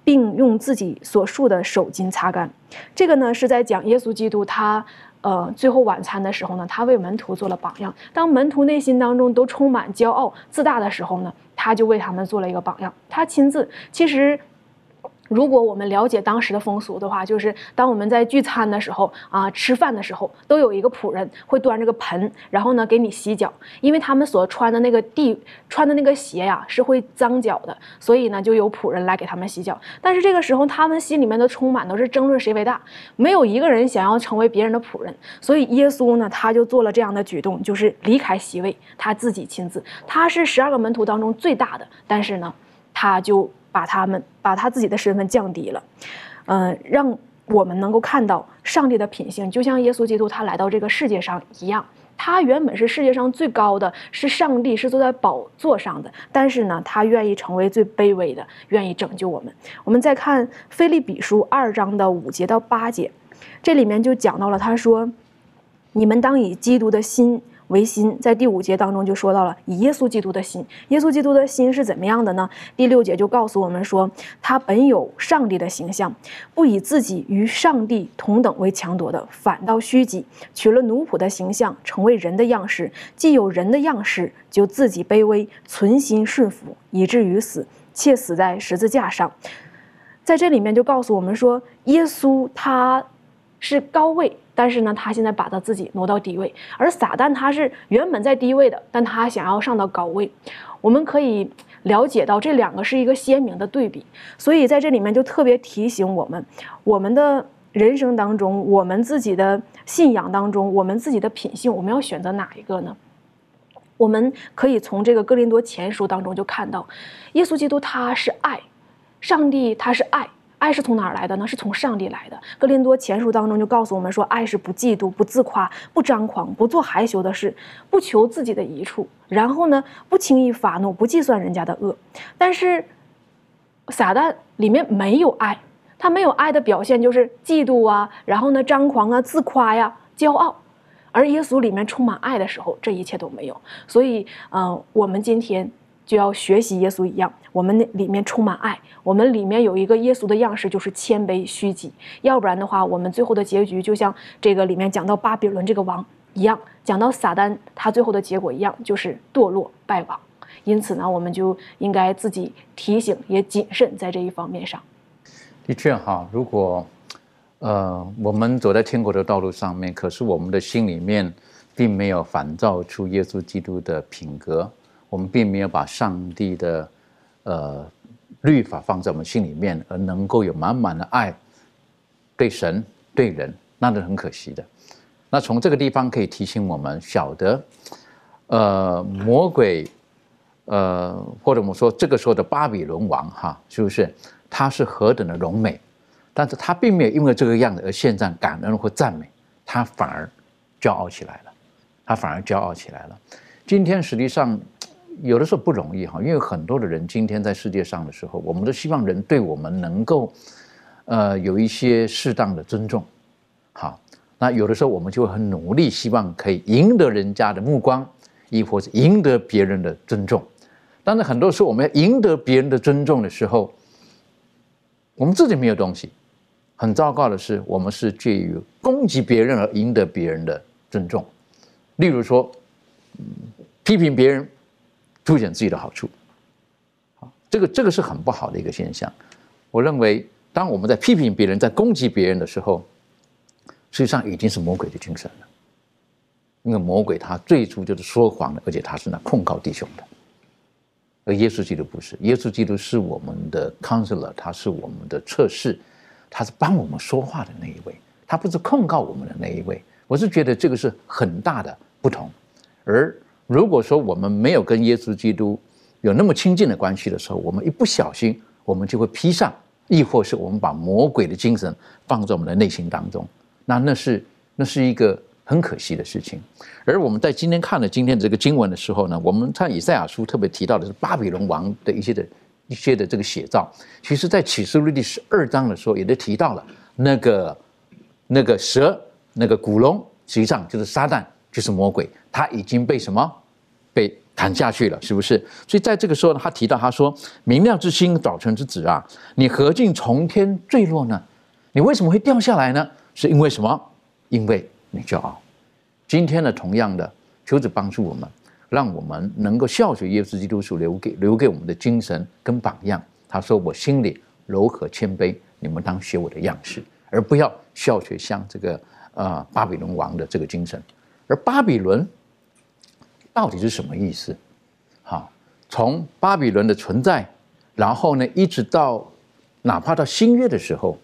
并用自己所束的手巾擦干，这个呢是在讲耶稣基督他，呃，最后晚餐的时候呢，他为门徒做了榜样。当门徒内心当中都充满骄傲自大的时候呢，他就为他们做了一个榜样。他亲自其实。如果我们了解当时的风俗的话，就是当我们在聚餐的时候啊，吃饭的时候，都有一个仆人会端着个盆，然后呢给你洗脚，因为他们所穿的那个地穿的那个鞋呀是会脏脚的，所以呢就有仆人来给他们洗脚。但是这个时候他们心里面都充满都是争论谁为大，没有一个人想要成为别人的仆人，所以耶稣呢他就做了这样的举动，就是离开席位，他自己亲自，他是十二个门徒当中最大的，但是呢他就。把他们把他自己的身份降低了，嗯，让我们能够看到上帝的品性，就像耶稣基督他来到这个世界上一样。他原本是世界上最高的，是上帝，是坐在宝座上的，但是呢，他愿意成为最卑微的，愿意拯救我们。我们再看菲利比书二章的五节到八节，这里面就讲到了，他说：“你们当以基督的心。”为心，在第五节当中就说到了以耶稣基督的心，耶稣基督的心是怎么样的呢？第六节就告诉我们说，他本有上帝的形象，不以自己与上帝同等为强夺的，反倒虚己，取了奴仆的形象，成为人的样式。既有人的样式，就自己卑微，存心顺服，以至于死，且死在十字架上。在这里面就告诉我们说，耶稣他是高位。但是呢，他现在把他自己挪到低位，而撒旦他是原本在低位的，但他想要上到高位。我们可以了解到这两个是一个鲜明的对比，所以在这里面就特别提醒我们，我们的人生当中，我们自己的信仰当中，我们自己的品性，我们要选择哪一个呢？我们可以从这个哥林多前书当中就看到，耶稣基督他是爱，上帝他是爱。爱是从哪儿来的呢？是从上帝来的。哥林多前书当中就告诉我们说，爱是不嫉妒、不自夸、不张狂、不做害羞的事，不求自己的益处，然后呢，不轻易发怒，不计算人家的恶。但是撒旦里面没有爱，他没有爱的表现就是嫉妒啊，然后呢张狂啊、自夸呀、骄傲。而耶稣里面充满爱的时候，这一切都没有。所以，嗯，我们今天就要学习耶稣一样，我们那里面充满爱，我们里面有一个耶稣的样式，就是谦卑虚己。要不然的话，我们最后的结局就像这个里面讲到巴比伦这个王一样，讲到撒旦他最后的结果一样，就是堕落败亡。因此呢，我们就应该自己提醒，也谨慎在这一方面上。的确哈，如果。呃，我们走在天国的道路上面，可是我们的心里面并没有反照出耶稣基督的品格，我们并没有把上帝的呃律法放在我们心里面，而能够有满满的爱对神对人，那是很可惜的。那从这个地方可以提醒我们，晓得呃魔鬼呃或者我们说这个时候的巴比伦王哈，是不是他是何等的荣美？但是他并没有因为这个样子而现在感恩或赞美，他反而骄傲起来了，他反而骄傲起来了。今天实际上有的时候不容易哈，因为很多的人今天在世界上的时候，我们都希望人对我们能够呃有一些适当的尊重。好，那有的时候我们就会很努力，希望可以赢得人家的目光，亦或是赢得别人的尊重。但是很多时候我们要赢得别人的尊重的时候，我们自己没有东西。很糟糕的是，我们是介于攻击别人而赢得别人的尊重。例如说，批评别人，凸显自己的好处。这个这个是很不好的一个现象。我认为，当我们在批评别人、在攻击别人的时候，实际上已经是魔鬼的精神了。因为魔鬼他最初就是说谎的，而且他是那控告弟兄的。而耶稣基督不是，耶稣基督是我们的 counselor，他是我们的测试。他是帮我们说话的那一位，他不是控告我们的那一位。我是觉得这个是很大的不同。而如果说我们没有跟耶稣基督有那么亲近的关系的时候，我们一不小心，我们就会披上，亦或是我们把魔鬼的精神放在我们的内心当中，那那是那是一个很可惜的事情。而我们在今天看了今天这个经文的时候呢，我们看以赛亚书特别提到的是巴比伦王的一些的。一些的这个写照，其实，在启示录第十二章的时候，也都提到了那个那个蛇，那个古龙，实际上就是撒旦，就是魔鬼，他已经被什么被弹下去了，是不是？所以在这个时候呢，他提到他说：“明亮之星，早晨之子啊，你何竟从天坠落呢？你为什么会掉下来呢？是因为什么？因为你骄傲。今天呢，同样的，求主帮助我们。”让我们能够效学耶稣基督所留给留给我们的精神跟榜样。他说：“我心里柔和谦卑，你们当学我的样式，而不要效学像这个呃巴比伦王的这个精神。”而巴比伦到底是什么意思？好，从巴比伦的存在，然后呢，一直到哪怕到新约的时候，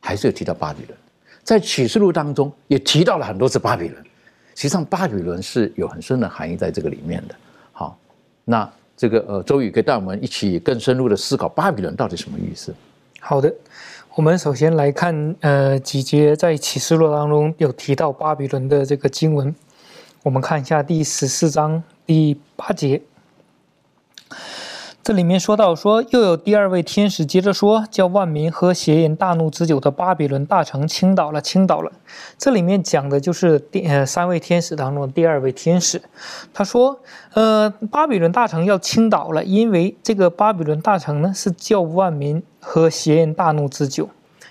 还是有提到巴比伦。在启示录当中也提到了很多次巴比伦。实际上，巴比伦是有很深的含义在这个里面的。好，那这个呃，周宇可以带我们一起更深入的思考巴比伦到底什么意思？好的，我们首先来看呃几节在启示录当中有提到巴比伦的这个经文。我们看一下第十四章第八节。这里面说到说，又有第二位天使接着说，叫万民喝邪淫大怒之酒的巴比伦大城倾倒了，倾倒了。这里面讲的就是第呃三位天使当中的第二位天使，他说，呃，巴比伦大城要倾倒了，因为这个巴比伦大城呢是叫万民喝邪淫大怒之酒，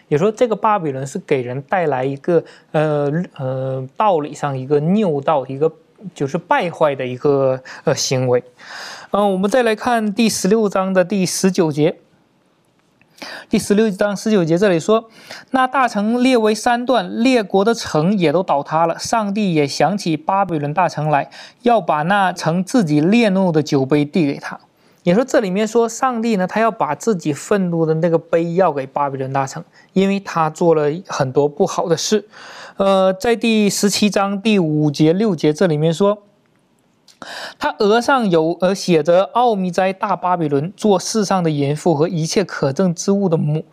也说这个巴比伦是给人带来一个呃呃道理上一个拗道，一个就是败坏的一个呃行为。嗯，我们再来看第十六章的第十九节。第十六章十九节这里说：“那大城列为三段，列国的城也都倒塌了。上帝也想起巴比伦大城来，要把那城自己烈怒的酒杯递给他。”也说这里面说，上帝呢，他要把自己愤怒的那个杯要给巴比伦大城，因为他做了很多不好的事。呃，在第十七章第五节六节这里面说。他额上有呃写着“奥秘在大巴比伦做世上的淫妇和一切可憎之物的母”。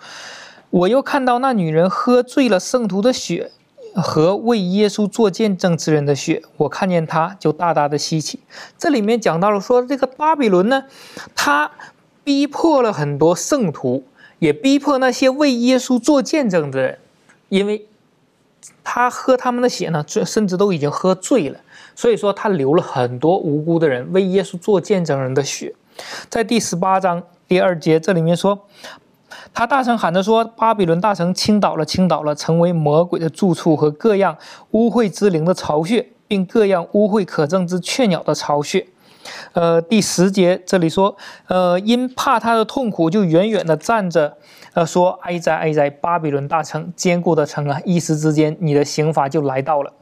我又看到那女人喝醉了圣徒的血和为耶稣做见证之人的血，我看见他就大大的稀奇。这里面讲到了说，这个巴比伦呢，他逼迫了很多圣徒，也逼迫那些为耶稣做见证的人，因为他喝他们的血呢，这甚至都已经喝醉了，所以说他流了很多无辜的人为耶稣做见证人的血。在第十八章第二节，这里面说。他大声喊着说：“巴比伦大城倾倒了，倾倒了，成为魔鬼的住处和各样污秽之灵的巢穴，并各样污秽可憎之雀鸟的巢穴。”呃，第十节这里说：“呃，因怕他的痛苦，就远远地站着，呃，说：哀哉，哀哉，巴比伦大城，坚固的城啊！一时之间，你的刑罚就来到了。”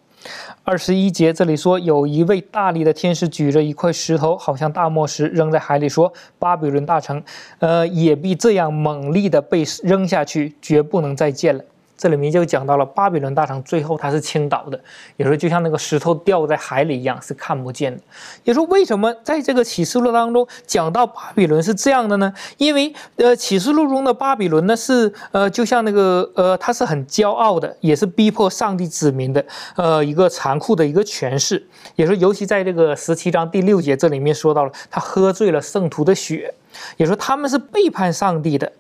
二十一节这里说，有一位大力的天使举着一块石头，好像大磨石，扔在海里，说：“巴比伦大城，呃，也必这样猛力的被扔下去，绝不能再见了。”这里面就讲到了巴比伦大城最后它是倾倒的，有时候就像那个石头掉在海里一样是看不见的。也说为什么在这个启示录当中讲到巴比伦是这样的呢？因为呃启示录中的巴比伦呢是呃就像那个呃他是很骄傲的，也是逼迫上帝子民的呃一个残酷的一个权势。也说尤其在这个十七章第六节这里面说到了他喝醉了圣徒的血，也说他们是背叛上帝的。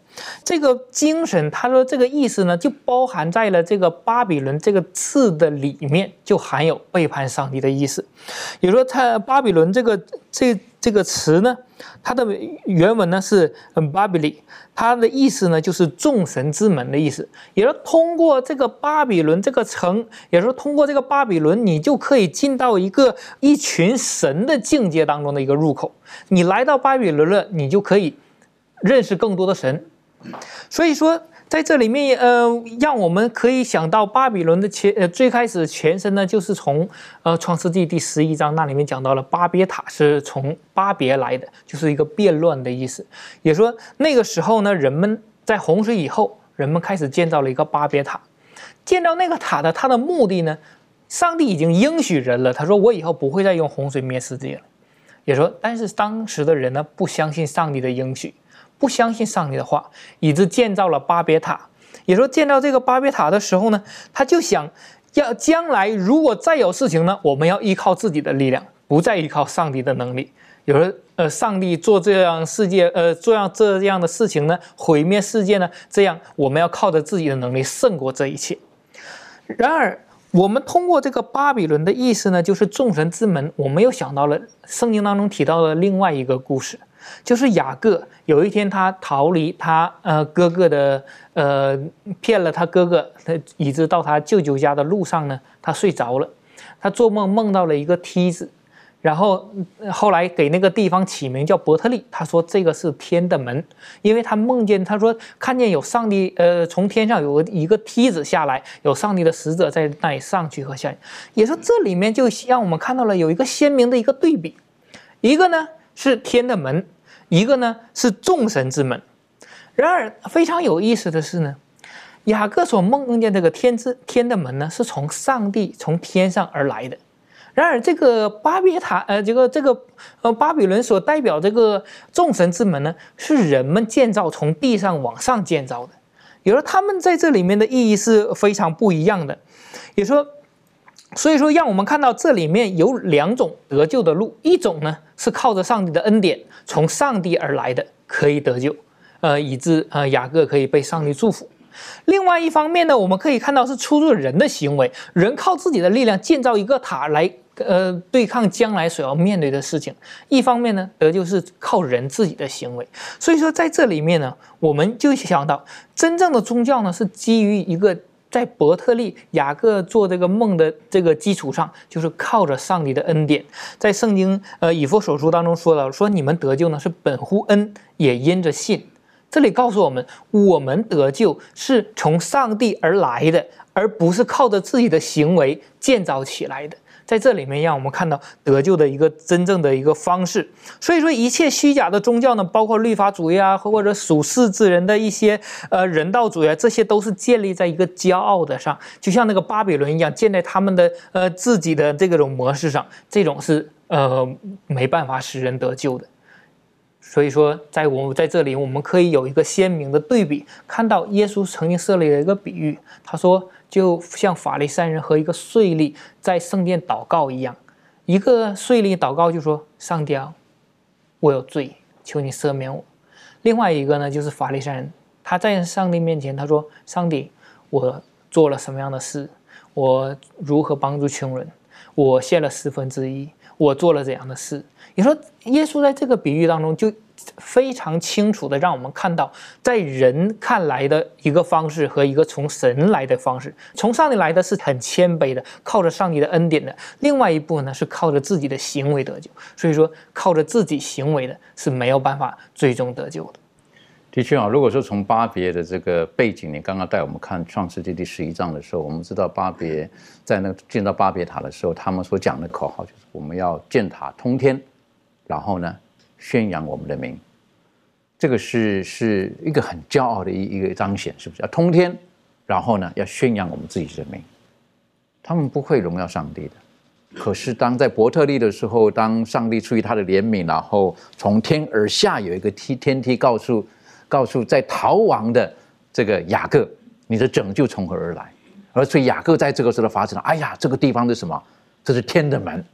这个精神，他说这个意思呢，就包含在了这个巴比伦这个字的里面，就含有背叛上帝的意思。也说他巴比伦这个这这个词呢，它的原文呢是巴比利，它的意思呢就是众神之门的意思。也说通过这个巴比伦这个城，也说通过这个巴比伦，你就可以进到一个一群神的境界当中的一个入口。你来到巴比伦了，你就可以认识更多的神。所以说，在这里面，呃，让我们可以想到巴比伦的前，呃，最开始前身呢，就是从，呃，创世纪第十一章那里面讲到了巴别塔是从巴别来的，就是一个变乱的意思。也说那个时候呢，人们在洪水以后，人们开始建造了一个巴别塔。建造那个塔的，它的目的呢，上帝已经应许人了，他说我以后不会再用洪水灭世界了。也说，但是当时的人呢，不相信上帝的应许。不相信上帝的话，以致建造了巴别塔。也说建造这个巴别塔的时候呢，他就想要将来如果再有事情呢，我们要依靠自己的力量，不再依靠上帝的能力。有了呃，上帝做这样世界呃，做样这样的事情呢，毁灭世界呢，这样我们要靠着自己的能力胜过这一切。然而，我们通过这个巴比伦的意思呢，就是众神之门，我们又想到了圣经当中提到的另外一个故事。就是雅各有一天他逃离他呃哥哥的呃骗了他哥哥，他以致到他舅舅家的路上呢，他睡着了，他做梦梦到了一个梯子，然后后来给那个地方起名叫伯特利，他说这个是天的门，因为他梦见他说看见有上帝呃从天上有个一个梯子下来，有上帝的使者在那里上去和下，也说这里面就让我们看到了有一个鲜明的一个对比，一个呢是天的门。一个呢是众神之门，然而非常有意思的是呢，雅各所梦见这个天之天的门呢，是从上帝从天上而来的。然而这个巴别塔呃，这个这个呃巴比伦所代表这个众神之门呢，是人们建造从地上往上建造的。有了他们在这里面的意义是非常不一样的。也说，所以说让我们看到这里面有两种得救的路，一种呢是靠着上帝的恩典。从上帝而来的可以得救，呃，以致呃雅各可以被上帝祝福。另外一方面呢，我们可以看到是出自人的行为，人靠自己的力量建造一个塔来，呃，对抗将来所要面对的事情。一方面呢，得救是靠人自己的行为。所以说在这里面呢，我们就想到真正的宗教呢是基于一个。在伯特利雅各做这个梦的这个基础上，就是靠着上帝的恩典。在圣经呃以弗所书当中说了，说你们得救呢是本乎恩，也因着信。这里告诉我们，我们得救是从上帝而来的，而不是靠着自己的行为建造起来的。在这里面，让我们看到得救的一个真正的一个方式。所以说，一切虚假的宗教呢，包括律法主义啊，或者属世之人的一些呃人道主义啊，这些都是建立在一个骄傲的上，就像那个巴比伦一样，建在他们的呃自己的这种模式上，这种是呃没办法使人得救的。所以说，在我们在这里，我们可以有一个鲜明的对比，看到耶稣曾经设立了一个比喻，他说。就像法利赛人和一个税吏在圣殿祷告一样，一个税吏祷告就说：“上帝啊，我有罪，求你赦免我。”另外一个呢，就是法利赛人，他在上帝面前，他说：“上帝，我做了什么样的事？我如何帮助穷人？我献了四分之一，我做了怎样的事？”你说，耶稣在这个比喻当中就。非常清楚的让我们看到，在人看来的一个方式和一个从神来的方式，从上帝来的是很谦卑的，靠着上帝的恩典的；另外一部分呢是靠着自己的行为得救。所以说，靠着自己行为的是没有办法最终得救的。的确啊，如果说从巴别的这个背景，你刚刚带我们看创世纪第十一章的时候，我们知道巴别在那建造巴别塔的时候，他们所讲的口号就是我们要建塔通天，然后呢。宣扬我们的名，这个是是一个很骄傲的一一个彰显，是不是要通天？然后呢，要宣扬我们自己的名。他们不会荣耀上帝的。可是当在伯特利的时候，当上帝出于他的怜悯，然后从天而下有一个梯天梯，告诉告诉在逃亡的这个雅各，你的拯救从何而来？而所以雅各在这个时候发生了，哎呀，这个地方是什么？这是天的门，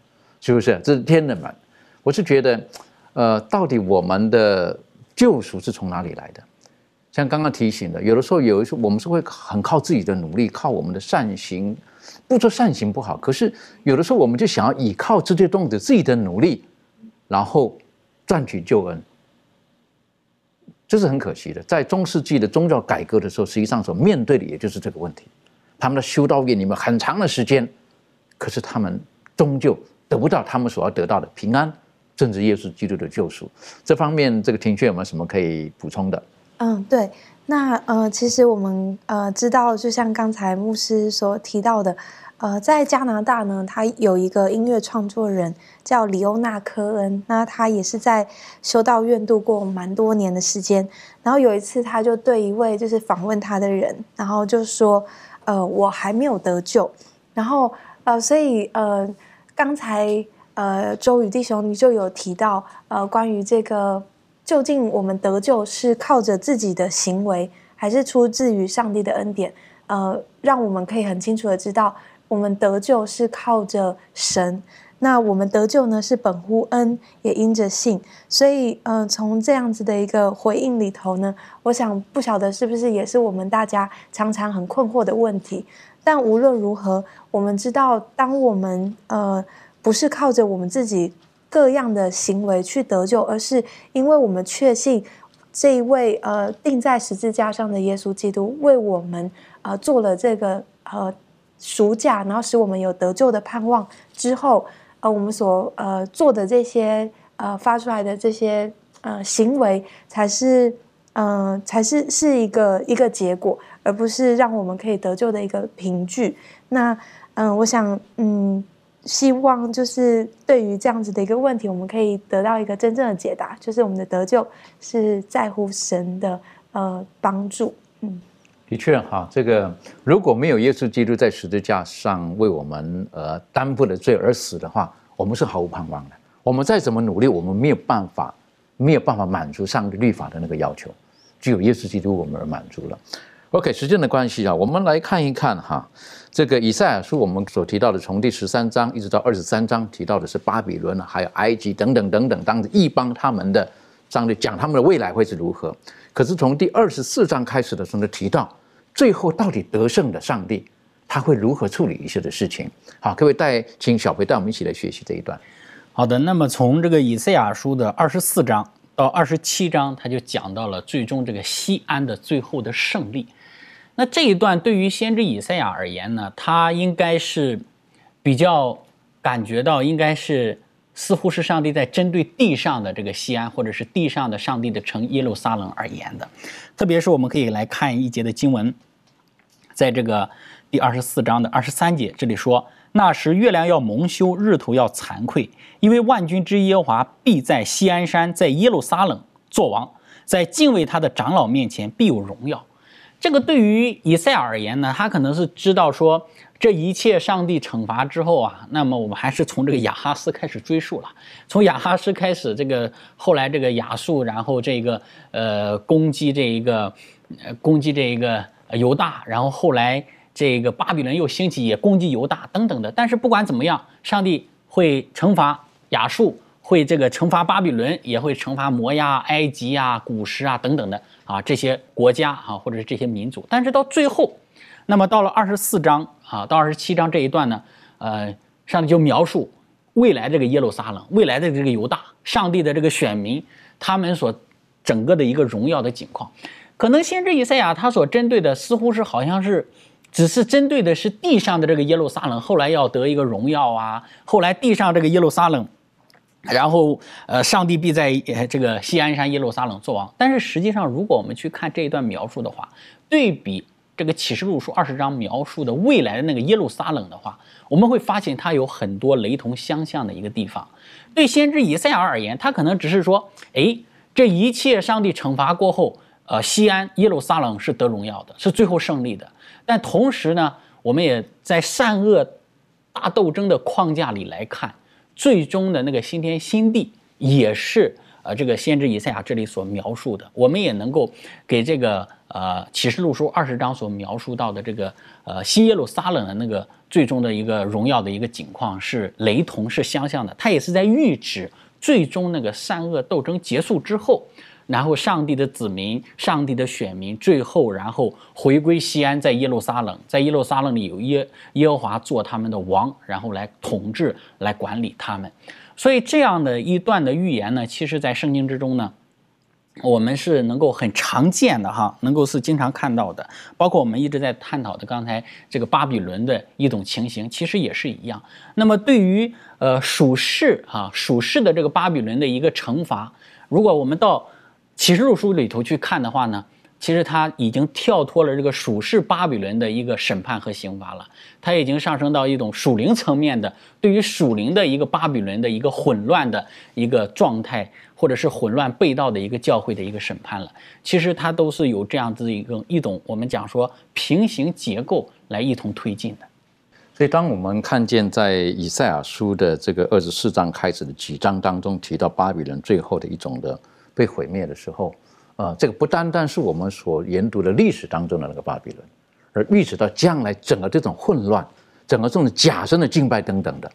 是不是？这是天的门。我是觉得。呃，到底我们的救赎是从哪里来的？像刚刚提醒的，有的时候有一候我们是会很靠自己的努力，靠我们的善行。不说善行不好，可是有的时候我们就想要依靠这些东西自己的努力，然后赚取救恩，这是很可惜的。在中世纪的宗教改革的时候，实际上所面对的也就是这个问题。他们的修道院里面很长的时间，可是他们终究得不到他们所要得到的平安。政治耶稣基督的救赎这方面，这个庭轩有没有什么可以补充的？嗯，对，那呃，其实我们呃知道，就像刚才牧师所提到的，呃，在加拿大呢，他有一个音乐创作人叫里欧纳科恩，那他也是在修道院度过蛮多年的时间。然后有一次，他就对一位就是访问他的人，然后就说：“呃，我还没有得救。”然后呃，所以呃，刚才。呃，周宇弟兄，你就有提到，呃，关于这个究竟我们得救是靠着自己的行为，还是出自于上帝的恩典？呃，让我们可以很清楚的知道，我们得救是靠着神。那我们得救呢，是本乎恩，也因着信。所以，嗯，从这样子的一个回应里头呢，我想不晓得是不是也是我们大家常常很困惑的问题。但无论如何，我们知道，当我们呃。不是靠着我们自己各样的行为去得救，而是因为我们确信这一位呃钉在十字架上的耶稣基督为我们呃做了这个呃赎价，然后使我们有得救的盼望之后，呃我们所呃做的这些呃发出来的这些呃行为，才是嗯才是是一个一个结果，而不是让我们可以得救的一个凭据。那嗯，我想嗯。希望就是对于这样子的一个问题，我们可以得到一个真正的解答，就是我们的得救是在乎神的呃帮助。嗯，的确哈，这个如果没有耶稣基督在十字架上为我们呃担负的罪而死的话，我们是毫无盼望的。我们再怎么努力，我们没有办法没有办法满足上帝律法的那个要求，只有耶稣基督我们而满足了。OK，时间的关系啊，我们来看一看哈，这个以赛亚书我们所提到的，从第十三章一直到二十三章提到的是巴比伦还有埃及等等等等，当着异邦他们的上帝讲他们的未来会是如何。可是从第二十四章开始的时候呢，提到最后到底得胜的上帝他会如何处理一些的事情。好，各位带请小培带我们一起来学习这一段。好的，那么从这个以赛亚书的二十四章到二十七章，他就讲到了最终这个西安的最后的胜利。那这一段对于先知以赛亚而言呢，他应该是比较感觉到，应该是似乎是上帝在针对地上的这个西安，或者是地上的上帝的城耶路撒冷而言的。特别是我们可以来看一节的经文，在这个第二十四章的二十三节，这里说：“那时月亮要蒙羞，日头要惭愧，因为万军之耶和华必在西安山，在耶路撒冷作王，在敬畏他的长老面前必有荣耀。”这个对于以赛尔而言呢，他可能是知道说这一切上帝惩罚之后啊，那么我们还是从这个亚哈斯开始追溯了。从亚哈斯开始，这个后来这个亚述，然后这个呃攻击这一个呃攻击这一个犹大，然后后来这个巴比伦又兴起也攻击犹大等等的。但是不管怎么样，上帝会惩罚亚述，会这个惩罚巴比伦，也会惩罚摩押、埃及啊、古时啊等等的啊这些国家啊，或者是这些民族。但是到最后，那么到了二十四章啊到二十七章这一段呢，呃，上帝就描述未来这个耶路撒冷，未来的这个犹大，上帝的这个选民，他们所整个的一个荣耀的景况。可能先知以赛亚他所针对的似乎是好像是，只是针对的是地上的这个耶路撒冷，后来要得一个荣耀啊，后来地上这个耶路撒冷，然后呃，上帝必在呃这个西安山耶路撒冷作王。但是实际上，如果我们去看这一段描述的话，对比这个启示录书二十章描述的未来的那个耶路撒冷的话，我们会发现它有很多雷同相像的一个地方。对先知以赛亚而言，他可能只是说，哎，这一切上帝惩罚过后。呃，西安耶路撒冷是得荣耀的，是最后胜利的。但同时呢，我们也在善恶大斗争的框架里来看，最终的那个新天新地也是呃这个先知以赛亚这里所描述的。我们也能够给这个呃启示录书二十章所描述到的这个呃新耶路撒冷的那个最终的一个荣耀的一个景况是雷同是相像的。它也是在预指最终那个善恶斗争结束之后。然后，上帝的子民，上帝的选民，最后然后回归西安，在耶路撒冷，在耶路撒冷里有耶耶和华做他们的王，然后来统治，来管理他们。所以这样的一段的预言呢，其实在圣经之中呢，我们是能够很常见的哈，能够是经常看到的。包括我们一直在探讨的刚才这个巴比伦的一种情形，其实也是一样。那么对于呃属世哈属世的这个巴比伦的一个惩罚，如果我们到启示录书里头去看的话呢，其实他已经跳脱了这个属世巴比伦的一个审判和刑罚了，他已经上升到一种属灵层面的，对于属灵的一个巴比伦的一个混乱的一个状态，或者是混乱被盗的一个教会的一个审判了。其实它都是有这样子一个一种我们讲说平行结构来一同推进的。所以，当我们看见在以赛亚书的这个二十四章开始的几章当中提到巴比伦最后的一种的。被毁灭的时候，啊，这个不单单是我们所研读的历史当中的那个巴比伦，而预示到将来整个这种混乱，整个这种假神的敬拜等等的，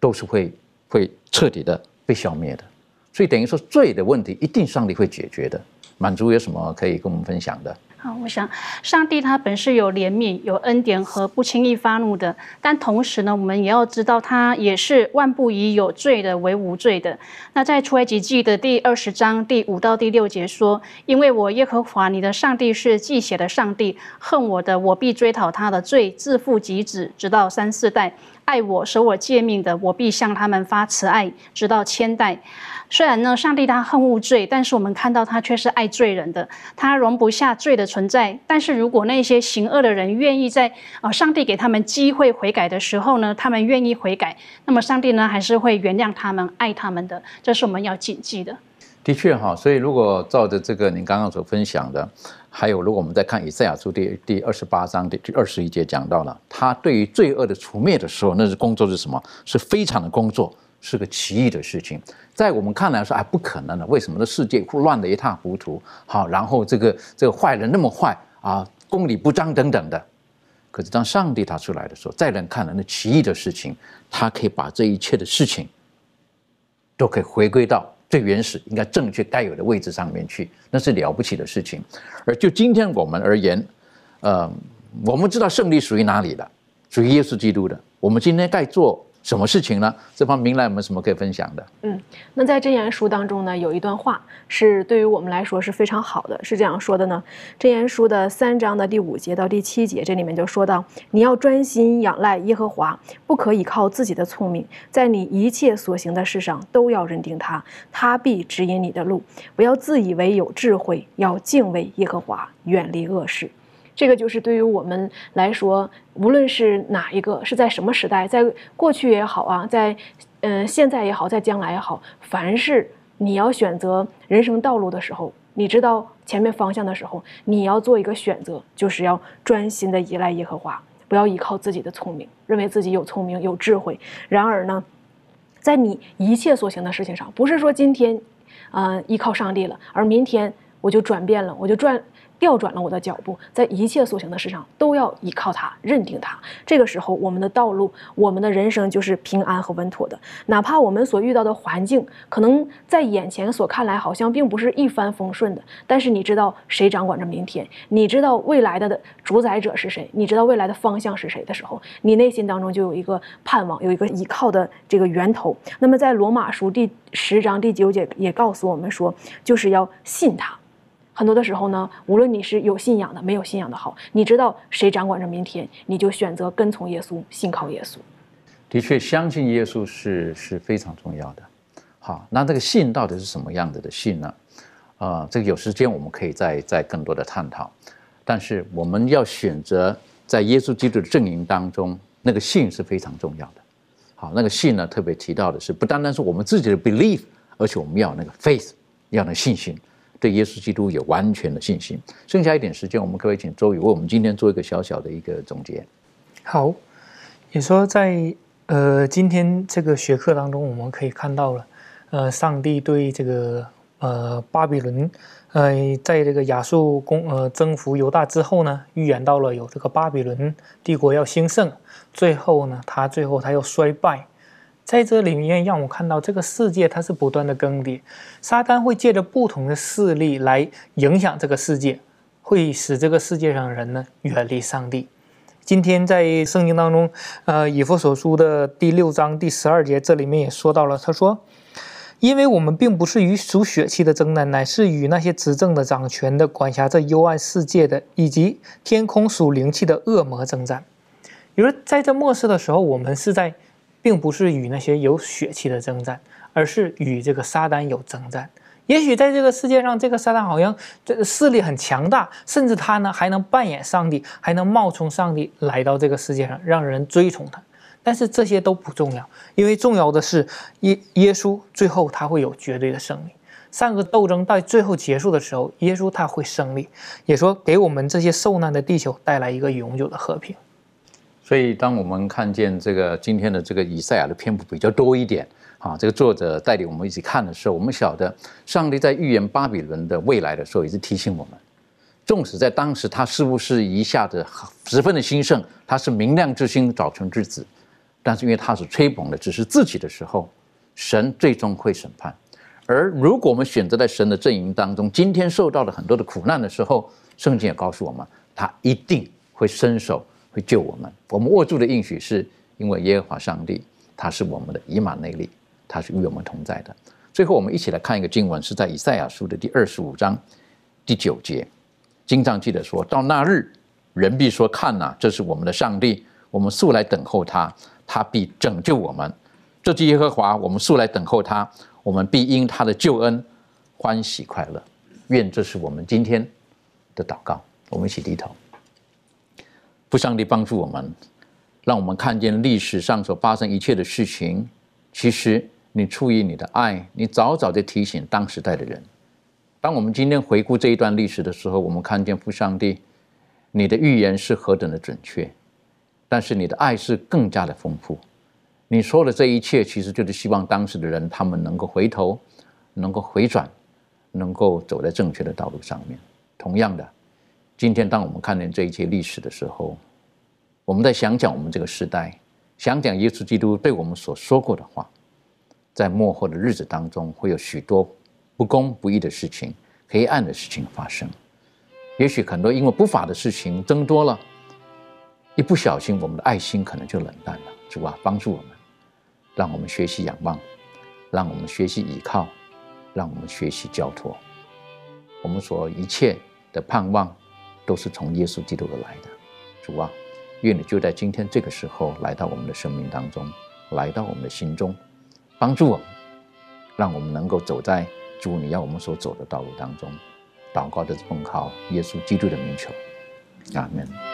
都是会会彻底的被消灭的。所以等于说罪的问题一定上帝会解决的。满足有什么可以跟我们分享的？好，我想上帝他本是有怜悯、有恩典和不轻易发怒的，但同时呢，我们也要知道他也是万不以有罪的为无罪的。那在出埃及记的第二十章第五到第六节说：“因为我耶和华你的上帝是祭血的上帝，恨我的，我必追讨他的罪，自父及子，直到三四代；爱我、守我诫命的，我必向他们发慈爱，直到千代。”虽然呢，上帝他恨恶罪，但是我们看到他却是爱罪人的，他容不下罪的存在。但是如果那些行恶的人愿意在啊，上帝给他们机会悔改的时候呢，他们愿意悔改，那么上帝呢还是会原谅他们、爱他们的。这是我们要谨记的。的确哈，所以如果照着这个您刚刚所分享的，还有如果我们再看以赛亚书第第二十八章第第二十一节讲到了，他对于罪恶的除灭的时候，那是工作是什么？是非常的工作。是个奇异的事情，在我们看来说，哎，不可能的。为什么这世界乱得一塌糊涂？好，然后这个这个坏人那么坏啊，公理不彰等等的。可是当上帝他出来的时候，在人看来那奇异的事情，他可以把这一切的事情，都可以回归到最原始、应该正确、该有的位置上面去，那是了不起的事情。而就今天我们而言，呃，我们知道胜利属于哪里的，属于耶稣基督的。我们今天该做。什么事情呢？这方明来有没有什么可以分享的？嗯，那在箴言书当中呢，有一段话是对于我们来说是非常好的，是这样说的呢。箴言书的三章的第五节到第七节，这里面就说到：你要专心仰赖耶和华，不可以靠自己的聪明，在你一切所行的事上都要认定他，他必指引你的路。不要自以为有智慧，要敬畏耶和华，远离恶事。这个就是对于我们来说，无论是哪一个，是在什么时代，在过去也好啊，在嗯现在也好，在将来也好，凡是你要选择人生道路的时候，你知道前面方向的时候，你要做一个选择，就是要专心的依赖耶和华，不要依靠自己的聪明，认为自己有聪明有智慧。然而呢，在你一切所行的事情上，不是说今天，嗯依靠上帝了，而明天我就转变了，我就转。调转了我的脚步，在一切所行的事上都要依靠他，认定他。这个时候，我们的道路，我们的人生就是平安和稳妥的。哪怕我们所遇到的环境，可能在眼前所看来好像并不是一帆风顺的，但是你知道谁掌管着明天？你知道未来的主宰者是谁？你知道未来的方向是谁的时候，你内心当中就有一个盼望，有一个依靠的这个源头。那么，在罗马书第十章第九节也告诉我们说，就是要信他。很多的时候呢，无论你是有信仰的，没有信仰的好，你知道谁掌管着明天，你就选择跟从耶稣，信靠耶稣。的确，相信耶稣是是非常重要的。好，那这个信到底是什么样子的信呢？啊，这个有时间我们可以再再更多的探讨。但是我们要选择在耶稣基督的阵营当中，那个信是非常重要的。好，那个信呢，特别提到的是不单单是我们自己的 belief，而且我们要那个 faith，要那信心。对耶稣基督有完全的信心。剩下一点时间，我们可以请周宇为我们今天做一个小小的一个总结。好，也说在呃今天这个学科当中，我们可以看到了，呃，上帝对这个呃巴比伦，呃，在这个亚述攻呃征服犹大之后呢，预言到了有这个巴比伦帝国要兴盛，最后呢，他最后他又衰败。在这里面，让我看到这个世界它是不断的更迭，撒旦会借着不同的势力来影响这个世界，会使这个世界上的人呢远离上帝。今天在圣经当中，呃，以弗所书的第六章第十二节，这里面也说到了，他说：“因为我们并不是与属血气的争战，乃是与那些执政的、掌权的、管辖这幽暗世界的，以及天空属灵气的恶魔征战。”比如在这末世的时候，我们是在。并不是与那些有血气的征战，而是与这个撒旦有征战。也许在这个世界上，这个撒旦好像这个势力很强大，甚至他呢还能扮演上帝，还能冒充上帝来到这个世界上，让人追从他。但是这些都不重要，因为重要的是耶耶稣最后他会有绝对的胜利。上个斗争到最后结束的时候，耶稣他会胜利，也说给我们这些受难的地球带来一个永久的和平。所以，当我们看见这个今天的这个以赛亚的篇幅比较多一点，啊，这个作者带领我们一起看的时候，我们晓得上帝在预言巴比伦的未来的时候，也是提醒我们，纵使在当时他似乎是一下子十分的兴盛，他是明亮之星、早晨之子，但是因为他是吹捧的只是自己的时候，神最终会审判。而如果我们选择在神的阵营当中，今天受到了很多的苦难的时候，圣经也告诉我们，他一定会伸手。会救我们。我们握住的应许是因为耶和华上帝，他是我们的以马内利，他是与我们同在的。最后，我们一起来看一个经文，是在以赛亚书的第二十五章第九节。经上记得说到那日，人必说：“看呐，这是我们的上帝，我们素来等候他，他必拯救我们。这是耶和华，我们素来等候他，我们必因他的救恩欢喜快乐。”愿这是我们今天的祷告。我们一起低头。父上帝帮助我们，让我们看见历史上所发生一切的事情。其实你出于你的爱，你早早就提醒当时代的人。当我们今天回顾这一段历史的时候，我们看见父上帝，你的预言是何等的准确，但是你的爱是更加的丰富。你说的这一切，其实就是希望当时的人他们能够回头，能够回转，能够走在正确的道路上面。同样的。今天，当我们看见这一切历史的时候，我们在想讲我们这个时代，想讲耶稣基督对我们所说过的话，在末后的日子当中，会有许多不公不义的事情、黑暗的事情发生。也许很多因为不法的事情增多了，一不小心，我们的爱心可能就冷淡了。主啊，帮助我们，让我们学习仰望，让我们学习倚靠，让我们学习交托。我们所一切的盼望。都是从耶稣基督而来的，主啊，愿你就在今天这个时候来到我们的生命当中，来到我们的心中，帮助我们，让我们能够走在主你要我们所走的道路当中。祷告的奉靠耶稣基督的名求，阿门。